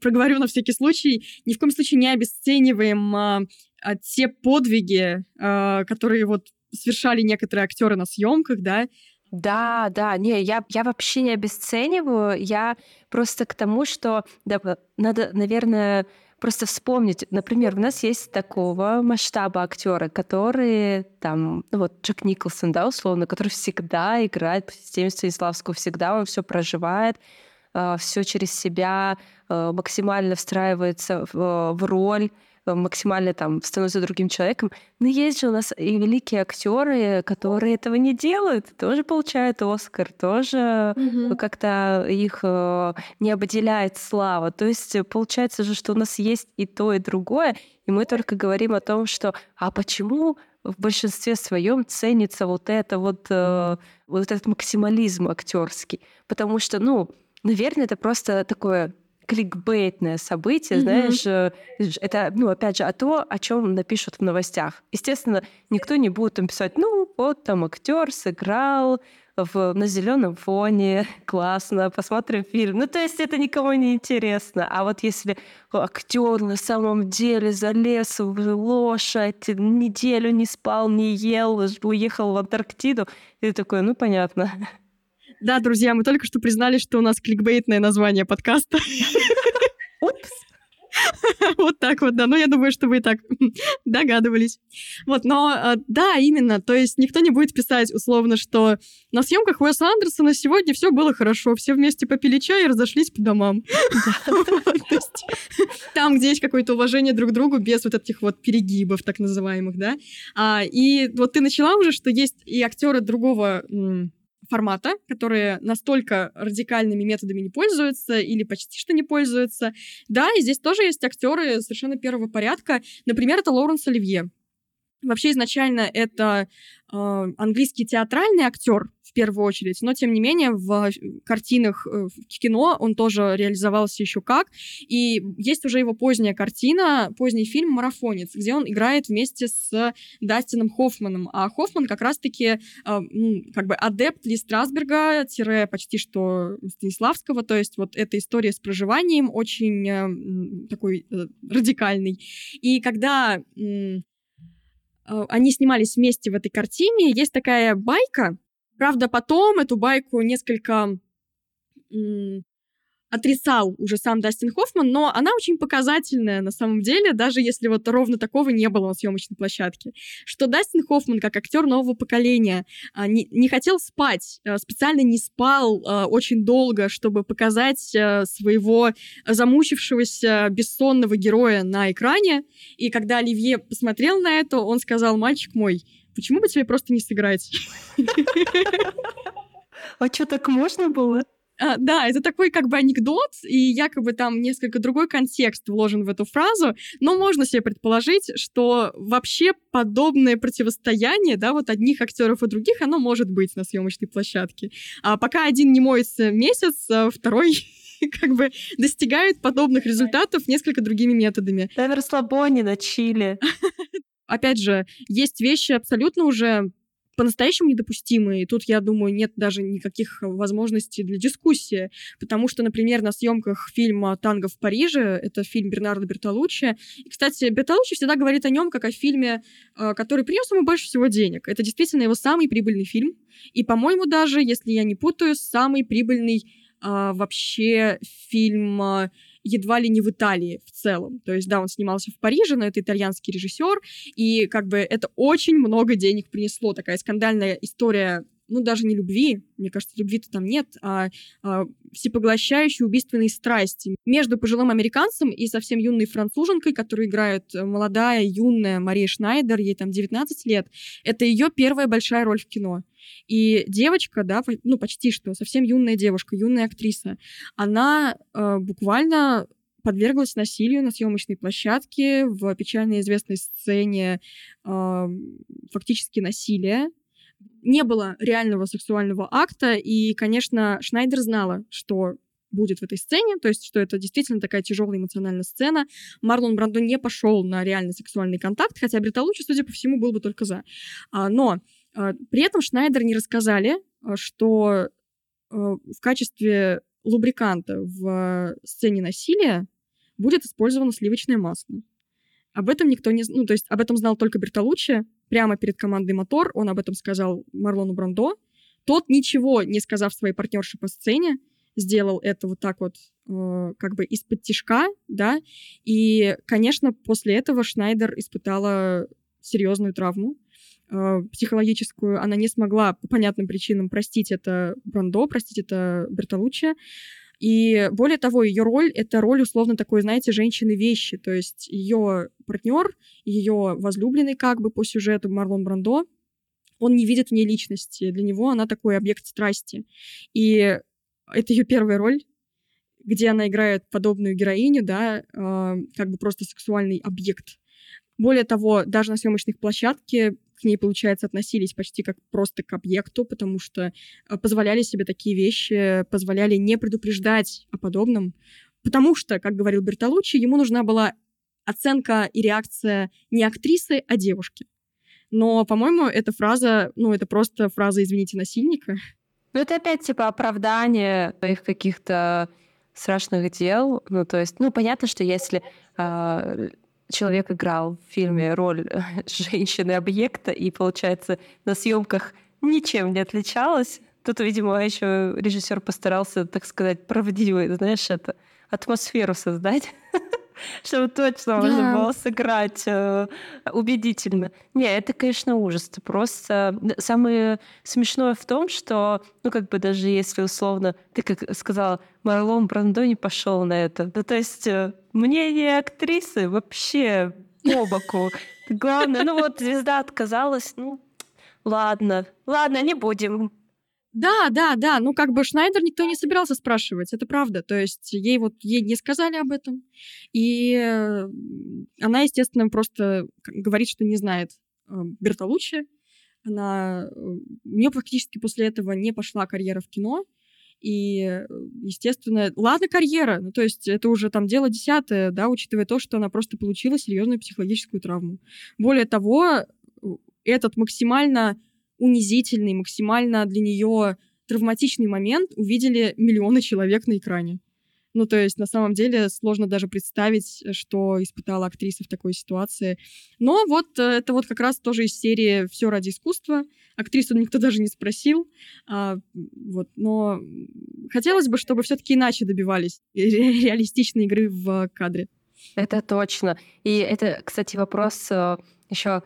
проговорю на всякий случай, ни в коем случае не обесцениваем а, а, те подвиги, а, которые вот совершали некоторые актеры на съемках, да, да, да, не, я, я вообще не обесцениваю, я просто к тому, что да, надо, наверное, просто вспомнить, например, у нас есть такого масштаба актеры, которые там, ну вот Джек Николсон, да, условно, который всегда играет по системе Станиславского, всегда он все проживает, а, все через себя, а, максимально встраивается в, в роль, Э, максимально там становится другим человеком. Но есть же у нас и великие актеры, которые этого не делают, тоже получают Оскар, тоже угу. как-то их э, не обделяет слава. То есть получается же, что у нас есть и то, и другое, и мы только говорим о том, что а почему в большинстве своем ценится вот это вот, э, вот этот максимализм актерский. Потому что, ну, наверное, это просто такое кликбейтное событие, mm-hmm. знаешь, э, это, ну, опять же, о то, о чем напишут в новостях. Естественно, никто не будет там писать, ну, вот там актер сыграл в, на зеленом фоне, классно, посмотрим фильм. Ну, то есть это никому не интересно. А вот если актер на самом деле залез в лошадь, неделю не спал, не ел, уехал в Антарктиду, и ты такой, ну, понятно. Да, друзья, мы только что признали, что у нас кликбейтное название подкаста. Упс. Вот так вот, да. Ну, я думаю, что вы и так догадывались. Вот, но а, да, именно. То есть никто не будет писать условно, что на съемках Уэса Андерсона сегодня все было хорошо, все вместе попили чай и разошлись по домам. Там, где есть какое-то уважение друг к другу без вот этих вот перегибов, так называемых, да. А, и вот ты начала уже, что есть и актеры другого формата, которые настолько радикальными методами не пользуются или почти что не пользуются. Да, и здесь тоже есть актеры совершенно первого порядка. Например, это Лоуренс Оливье. Вообще изначально это э, английский театральный актер в первую очередь, но тем не менее в картинах э, в кино он тоже реализовался еще как. И есть уже его поздняя картина, поздний фильм «Марафонец», где он играет вместе с Дастином Хоффманом. А Хоффман как раз-таки э, как бы адепт Ли Страсберга, тире почти что Станиславского, то есть вот эта история с проживанием очень э, такой э, радикальный. И когда Э, они снимались вместе в этой картине. Есть такая байка. Правда, потом эту байку несколько отрицал уже сам Дастин Хоффман, но она очень показательная на самом деле, даже если вот ровно такого не было на съемочной площадке, что Дастин Хоффман, как актер нового поколения, а, не, не хотел спать, а, специально не спал а, очень долго, чтобы показать своего замучившегося бессонного героя на экране, и когда Оливье посмотрел на это, он сказал, мальчик мой, почему бы тебе просто не сыграть? А что, так можно было? А, да, это такой как бы анекдот, и якобы там несколько другой контекст вложен в эту фразу, но можно себе предположить, что вообще подобное противостояние, да, вот одних актеров и других, оно может быть на съемочной площадке. А пока один не моется месяц, а второй как бы достигает подобных результатов несколько другими методами. Да, на расслабоне, на чили. Опять же, есть вещи абсолютно уже по-настоящему недопустимы. И тут, я думаю, нет даже никаких возможностей для дискуссии. Потому что, например, на съемках фильма «Танго в Париже», это фильм Бернардо Бертолуччи. И, кстати, Бертолуччи всегда говорит о нем как о фильме, э, который принес ему больше всего денег. Это действительно его самый прибыльный фильм. И, по-моему, даже, если я не путаю, самый прибыльный а, вообще фильм едва ли не в Италии в целом. То есть, да, он снимался в Париже, но это итальянский режиссер, и как бы это очень много денег принесло. Такая скандальная история ну, даже не любви, мне кажется, любви-то там нет, а, а всепоглощающей убийственной страсти между пожилым американцем и совсем юной француженкой, которую играет э, молодая, юная Мария Шнайдер, ей там 19 лет. Это ее первая большая роль в кино. И девочка, да, ну, почти что, совсем юная девушка, юная актриса, она э, буквально подверглась насилию на съемочной площадке в печально известной сцене э, фактически насилия не было реального сексуального акта, и, конечно, Шнайдер знала, что будет в этой сцене, то есть, что это действительно такая тяжелая эмоциональная сцена. Марлон Брандо не пошел на реальный сексуальный контакт, хотя Бриталучи, судя по всему, был бы только за. А, но при этом Шнайдер не рассказали, а, что в качестве лубриканта в сцене насилия будет использовано сливочное масло. Об этом никто не... Ну, то есть об этом знал только Бертолуччи. Прямо перед командой «Мотор» он об этом сказал Марлону Брандо. Тот, ничего не сказав своей партнерше по сцене, сделал это вот так вот э, как бы из-под тишка, да, и, конечно, после этого Шнайдер испытала серьезную травму э, психологическую. Она не смогла по понятным причинам простить это Брандо, простить это Бертолуччи. И более того, ее роль — это роль условно такой, знаете, женщины-вещи. То есть ее партнер, ее возлюбленный как бы по сюжету Марлон Брандо, он не видит в ней личности. Для него она такой объект страсти. И это ее первая роль, где она играет подобную героиню, да, э, как бы просто сексуальный объект. Более того, даже на съемочных площадке к ней, получается, относились почти как просто к объекту, потому что э, позволяли себе такие вещи, позволяли не предупреждать о подобном, потому что, как говорил Бертолуччи, ему нужна была оценка и реакция не актрисы, а девушки. Но, по-моему, эта фраза, ну, это просто фраза «извините, насильника». Ну, это опять, типа, оправдание их каких-то страшных дел. Ну, то есть, ну, понятно, что если э, человек играл в фильме роль женщины-объекта, и, получается, на съемках ничем не отличалась. Тут, видимо, еще режиссер постарался, так сказать, правдивую, знаешь, это атмосферу создать. чтобы точно можно было сыграть э, убедительно. Не, это, конечно, ужас. Это просто самое смешное в том, что, ну, как бы даже если условно, ты как сказала, Марлон Брандо не пошел на это. Ну, то есть э, мнение актрисы вообще по боку. Главное, ну вот звезда отказалась, ну, ладно, ладно, не будем. Да, да, да. Ну, как бы Шнайдер никто не собирался спрашивать, это правда. То есть ей вот ей не сказали об этом. И она, естественно, просто говорит, что не знает э, Бертолуччи. Она... Э, у нее практически после этого не пошла карьера в кино. И, э, естественно, ладно, карьера, ну, то есть это уже там дело десятое, да, учитывая то, что она просто получила серьезную психологическую травму. Более того, этот максимально унизительный, максимально для нее травматичный момент увидели миллионы человек на экране. Ну, то есть, на самом деле, сложно даже представить, что испытала актриса в такой ситуации. Но вот э, это вот как раз тоже из серии «Все ради искусства». Актрису никто даже не спросил. А, вот, но хотелось бы, чтобы все таки иначе добивались реалистичной игры в кадре. Это точно. И это, кстати, вопрос э, еще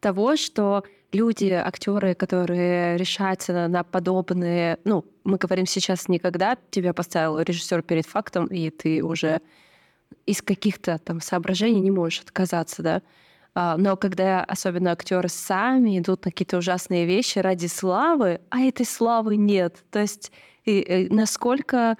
того, что люди, актеры, которые решаются на подобные, ну, мы говорим сейчас не когда тебя поставил режиссер перед фактом, и ты уже из каких-то там соображений не можешь отказаться, да. А, но когда особенно актеры сами идут на какие-то ужасные вещи ради славы, а этой славы нет. То есть и, и насколько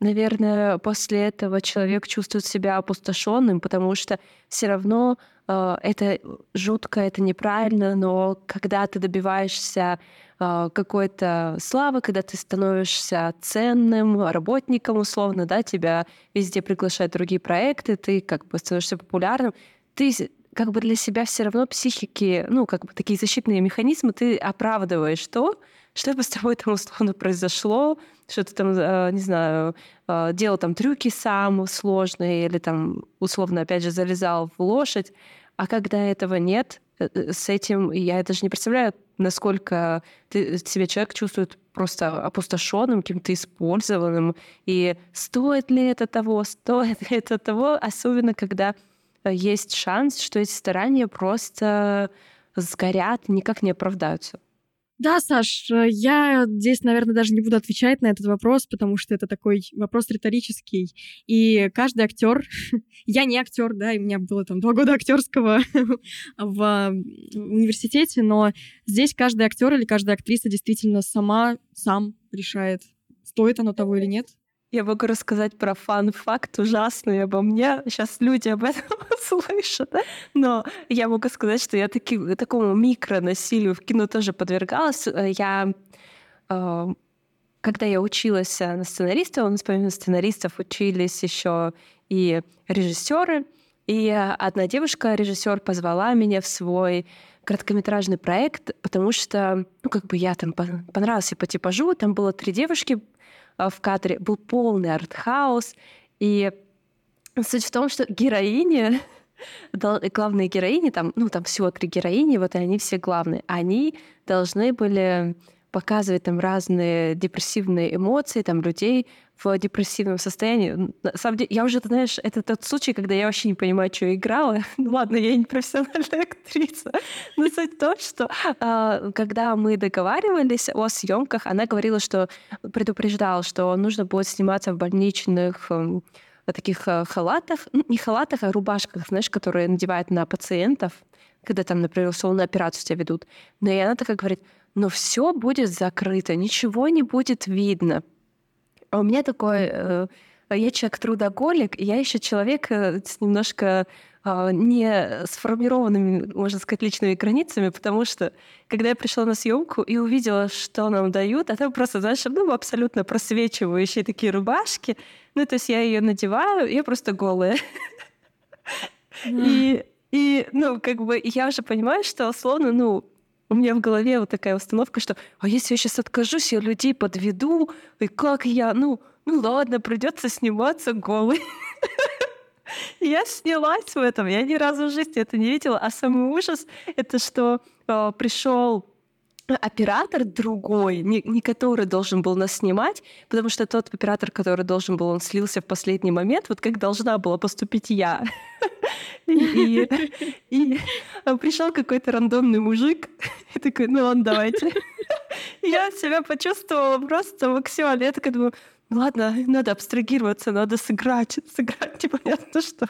наверное, после этого человек чувствует себя опустошенным, потому что все равно э, это жутко, это неправильно, но когда ты добиваешься э, какой-то славы, когда ты становишься ценным работником, условно, да, тебя везде приглашают другие проекты, ты как бы становишься популярным, ты как бы для себя все равно психики, ну, как бы такие защитные механизмы, ты оправдываешь то, что бы с тобой там условно произошло, что ты там, э, не знаю, э, делал там трюки сам сложные или там условно, опять же, залезал в лошадь. А когда этого нет, э, с этим я даже не представляю, насколько ты, себя человек чувствует просто опустошенным, каким-то использованным. И стоит ли это того, стоит ли это того, особенно когда есть шанс, что эти старания просто сгорят, никак не оправдаются. Да, Саш, э, я здесь, наверное, даже не буду отвечать на этот вопрос, потому что это такой вопрос риторический. И каждый актер, я не актер, да, и у меня было там два года актерского в университете, но здесь каждый актер или каждая актриса действительно сама, сам решает, стоит оно того или нет. Я могу рассказать про фан-факт ужасный обо мне. Сейчас люди об этом слышат. Но я могу сказать, что я таки, такому микронасилию в кино тоже подвергалась. Я э, когда я училась на сценариста, у нас помимо сценаристов учились еще и режиссеры. И одна девушка, режиссер, позвала меня в свой короткометражный проект, потому что, ну, как бы я там понравился по типажу, там было три девушки, Э, в кадре был полный артхаус. И суть в том, что героини, главные героини, там, ну, там всего три героини, вот и они все главные, они должны были показывать там разные депрессивные эмоции, там людей в депрессивном состоянии. На самом деле, я уже, знаешь, это тот случай, когда я вообще не понимаю, что играла. Ну ладно, я не профессиональная актриса. Но суть в том, что э, когда мы договаривались о съемках, она говорила, что предупреждала, что нужно будет сниматься в больничных э, таких э, халатах, не халатах, а рубашках, знаешь, которые надевают на пациентов, когда там, например, условно операцию тебя ведут. Но и она такая говорит, но все будет закрыто, ничего не будет видно. А у меня такой... Э, я человек трудоголик, я еще человек э, с немножко э, не сформированными, можно сказать, личными границами, потому что когда я пришла на съемку и увидела, что нам дают, а там просто, знаешь, ну, абсолютно просвечивающие такие рубашки. Ну, то есть я ее надеваю, я просто голая. И, и, ну, как бы я уже понимаю, что условно, ну, у меня в голове вот такая установка, что а если я сейчас откажусь, я людей подведу, и как я, ну, ну ладно, придется сниматься голый. Я снялась в этом, я ни разу в жизни это не видела. А самый ужас — это что э, пришел оператор другой, не, не который должен был нас снимать, потому что тот оператор, который должен был, он слился в последний момент, вот как должна была поступить я. И пришел какой-то рандомный мужик и такой, ну ладно, давайте. Я себя почувствовала просто максимально. Я такая думаю, ладно, надо абстрагироваться, надо сыграть, сыграть непонятно что.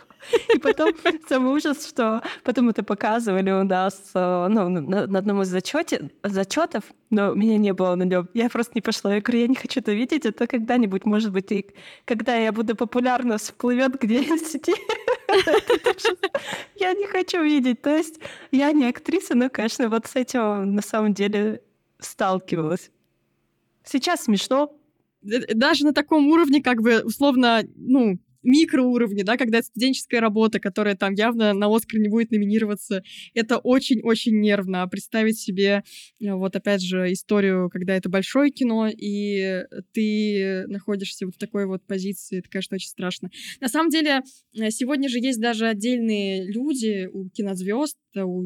И потом самый ужас, что потом это показывали у нас э, ну, на, на одном из зачете, зачетов, но меня не было на нем. Я просто не пошла. Я говорю, я не хочу это видеть, это когда-нибудь, может быть, и когда я буду популярна, всплывет где-нибудь. Я не хочу видеть. То есть я не актриса, но, конечно, вот с этим на самом деле сталкивалась. Сейчас смешно, даже на таком уровне, как бы, условно, ну, микроуровне, да, когда это студенческая работа, которая там явно на Оскар не будет номинироваться, это очень-очень нервно. А представить себе, э, вот опять же, историю, когда это большое кино, и ты находишься вот в такой вот позиции, это, конечно, очень страшно. На самом деле, э, сегодня же есть даже отдельные люди у кинозвезд, у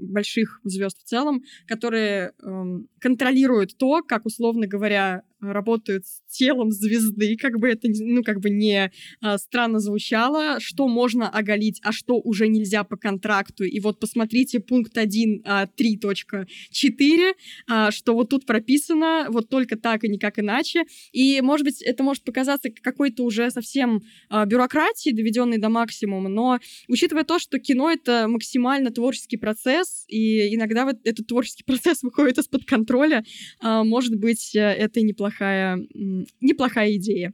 больших звезд в целом, которые эм, контролируют то, как, условно говоря, работают с телом звезды, как бы это, ну, как бы не а, странно звучало, что можно оголить, а что уже нельзя по контракту. И вот посмотрите пункт 1, а, 3.4, а, что вот тут прописано вот только так и никак иначе. И, может быть, это может показаться какой-то уже совсем а, бюрократией, доведенной до максимума, но учитывая то, что кино — это максимально творческий процесс, и иногда вот этот творческий процесс выходит из-под контроля, а, может быть, э, это и неплохо неплохая, неплохая идея.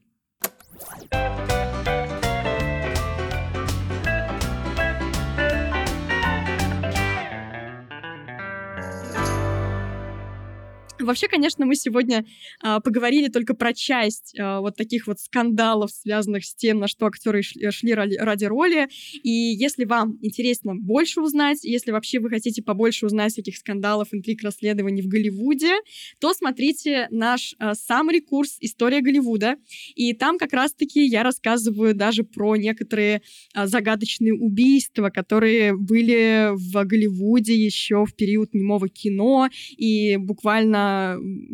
Вообще, конечно, мы сегодня э, поговорили только про часть э, вот таких вот скандалов, связанных с тем, на что актеры шли, шли ради роли. И если вам интересно больше узнать, если вообще вы хотите побольше узнать всяких скандалов, интриг, расследований в Голливуде, то смотрите наш э, summary курс «История Голливуда». И там как раз-таки я рассказываю даже про некоторые э, загадочные убийства, которые были в Голливуде еще в период немого кино, и буквально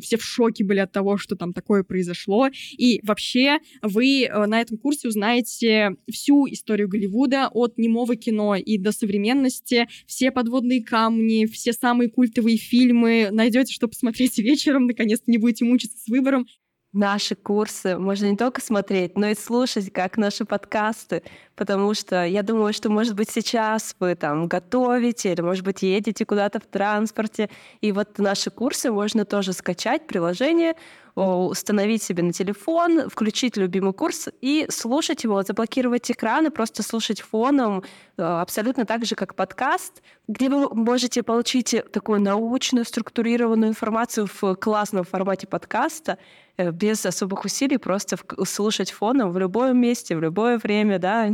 все в шоке были от того, что там такое произошло. И вообще вы э, на этом курсе узнаете всю историю Голливуда от немого кино и до современности, все подводные камни, все самые культовые фильмы найдете, что посмотреть вечером, наконец-то не будете мучиться с выбором. Наши курсы. Можно не только смотреть, но и слушать, как наши подкасты, потому что я думаю, что, может быть, сейчас вы там готовите или, может быть, едете куда-то в транспорте, и вот наши курсы можно тоже скачать, приложение, установить себе на телефон, включить любимый курс и слушать его, заблокировать экран и просто слушать фоном, э, абсолютно так же, как подкаст, где вы можете получить такую научную, структурированную информацию в классном формате подкаста, без особых усилий, просто слушать фоном в любом месте, в любое время, да,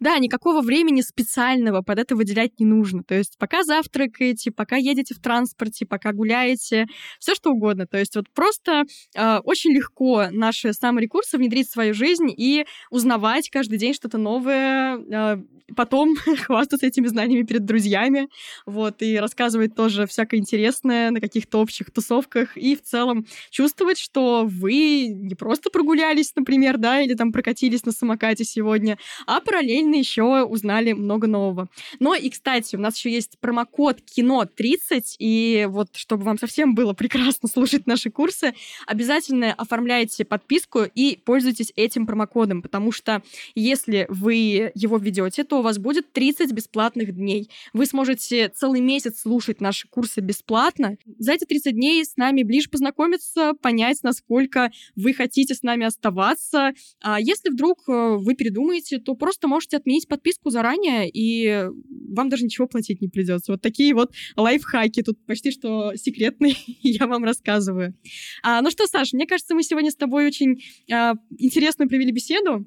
да, никакого времени специального под это выделять не нужно. То есть пока завтракаете, пока едете в транспорте, пока гуляете, все что угодно. То есть вот просто э, очень легко наши самые курсы внедрить в свою жизнь и узнавать каждый день что-то новое, э, потом хвастаться этими знаниями перед друзьями, вот, и рассказывать тоже всякое интересное на каких-то общих тусовках, и в целом чувствовать, что вы не просто прогулялись, например, да, или там прокатились на самокате сегодня, а параллельно еще узнали много нового. Но и, кстати, у нас еще есть промокод кино30, и вот чтобы вам совсем было прекрасно слушать наши курсы, обязательно оформляйте подписку и пользуйтесь этим промокодом, потому что если вы его введете, то у вас будет 30 бесплатных дней. Вы сможете целый месяц слушать наши курсы бесплатно. За эти 30 дней с нами ближе познакомиться, понять, насколько вы хотите с нами оставаться. А если вдруг э, вы передумаете, то просто можете отменить подписку заранее, и вам даже ничего платить не придется. Вот такие вот лайфхаки тут почти что секретные я вам рассказываю. А, ну что, Саша, мне кажется, мы сегодня с тобой очень а, интересно провели беседу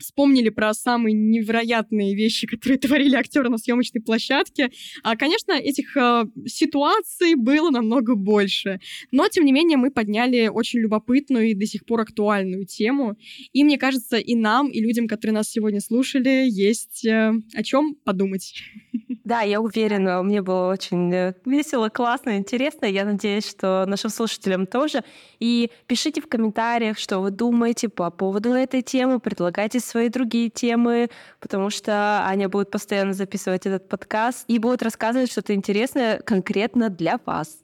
вспомнили про самые невероятные вещи, которые творили актеры на съемочной площадке. А, конечно, этих а, ситуаций было намного больше. Но, тем не менее, мы подняли очень любопытную и до сих пор актуальную тему. И мне кажется, и нам, и людям, которые нас сегодня слушали, есть э, о чем подумать. Да, я уверена, мне было очень э, весело, классно, интересно. Я надеюсь, что нашим слушателям тоже. И пишите в комментариях, что вы думаете по поводу этой темы, предлагайте свои другие темы, потому что Аня будет постоянно записывать этот подкаст и будет рассказывать что-то интересное конкретно для вас.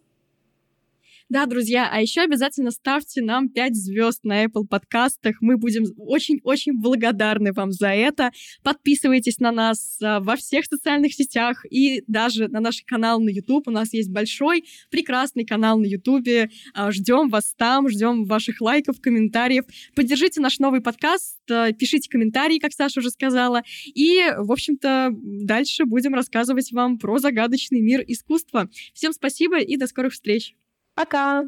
Да, друзья, а еще обязательно ставьте нам 5 звезд на Apple подкастах. Мы будем очень-очень благодарны вам за это. Подписывайтесь на нас а, во всех социальных сетях и даже на наш канал на YouTube. У нас есть большой, прекрасный канал на YouTube. А, ждем вас там, ждем ваших лайков, комментариев. Поддержите наш новый подкаст, а, пишите комментарии, как Саша уже сказала. И, в общем-то, дальше будем рассказывать вам про загадочный мир искусства. Всем спасибо и до скорых встреч! Пока!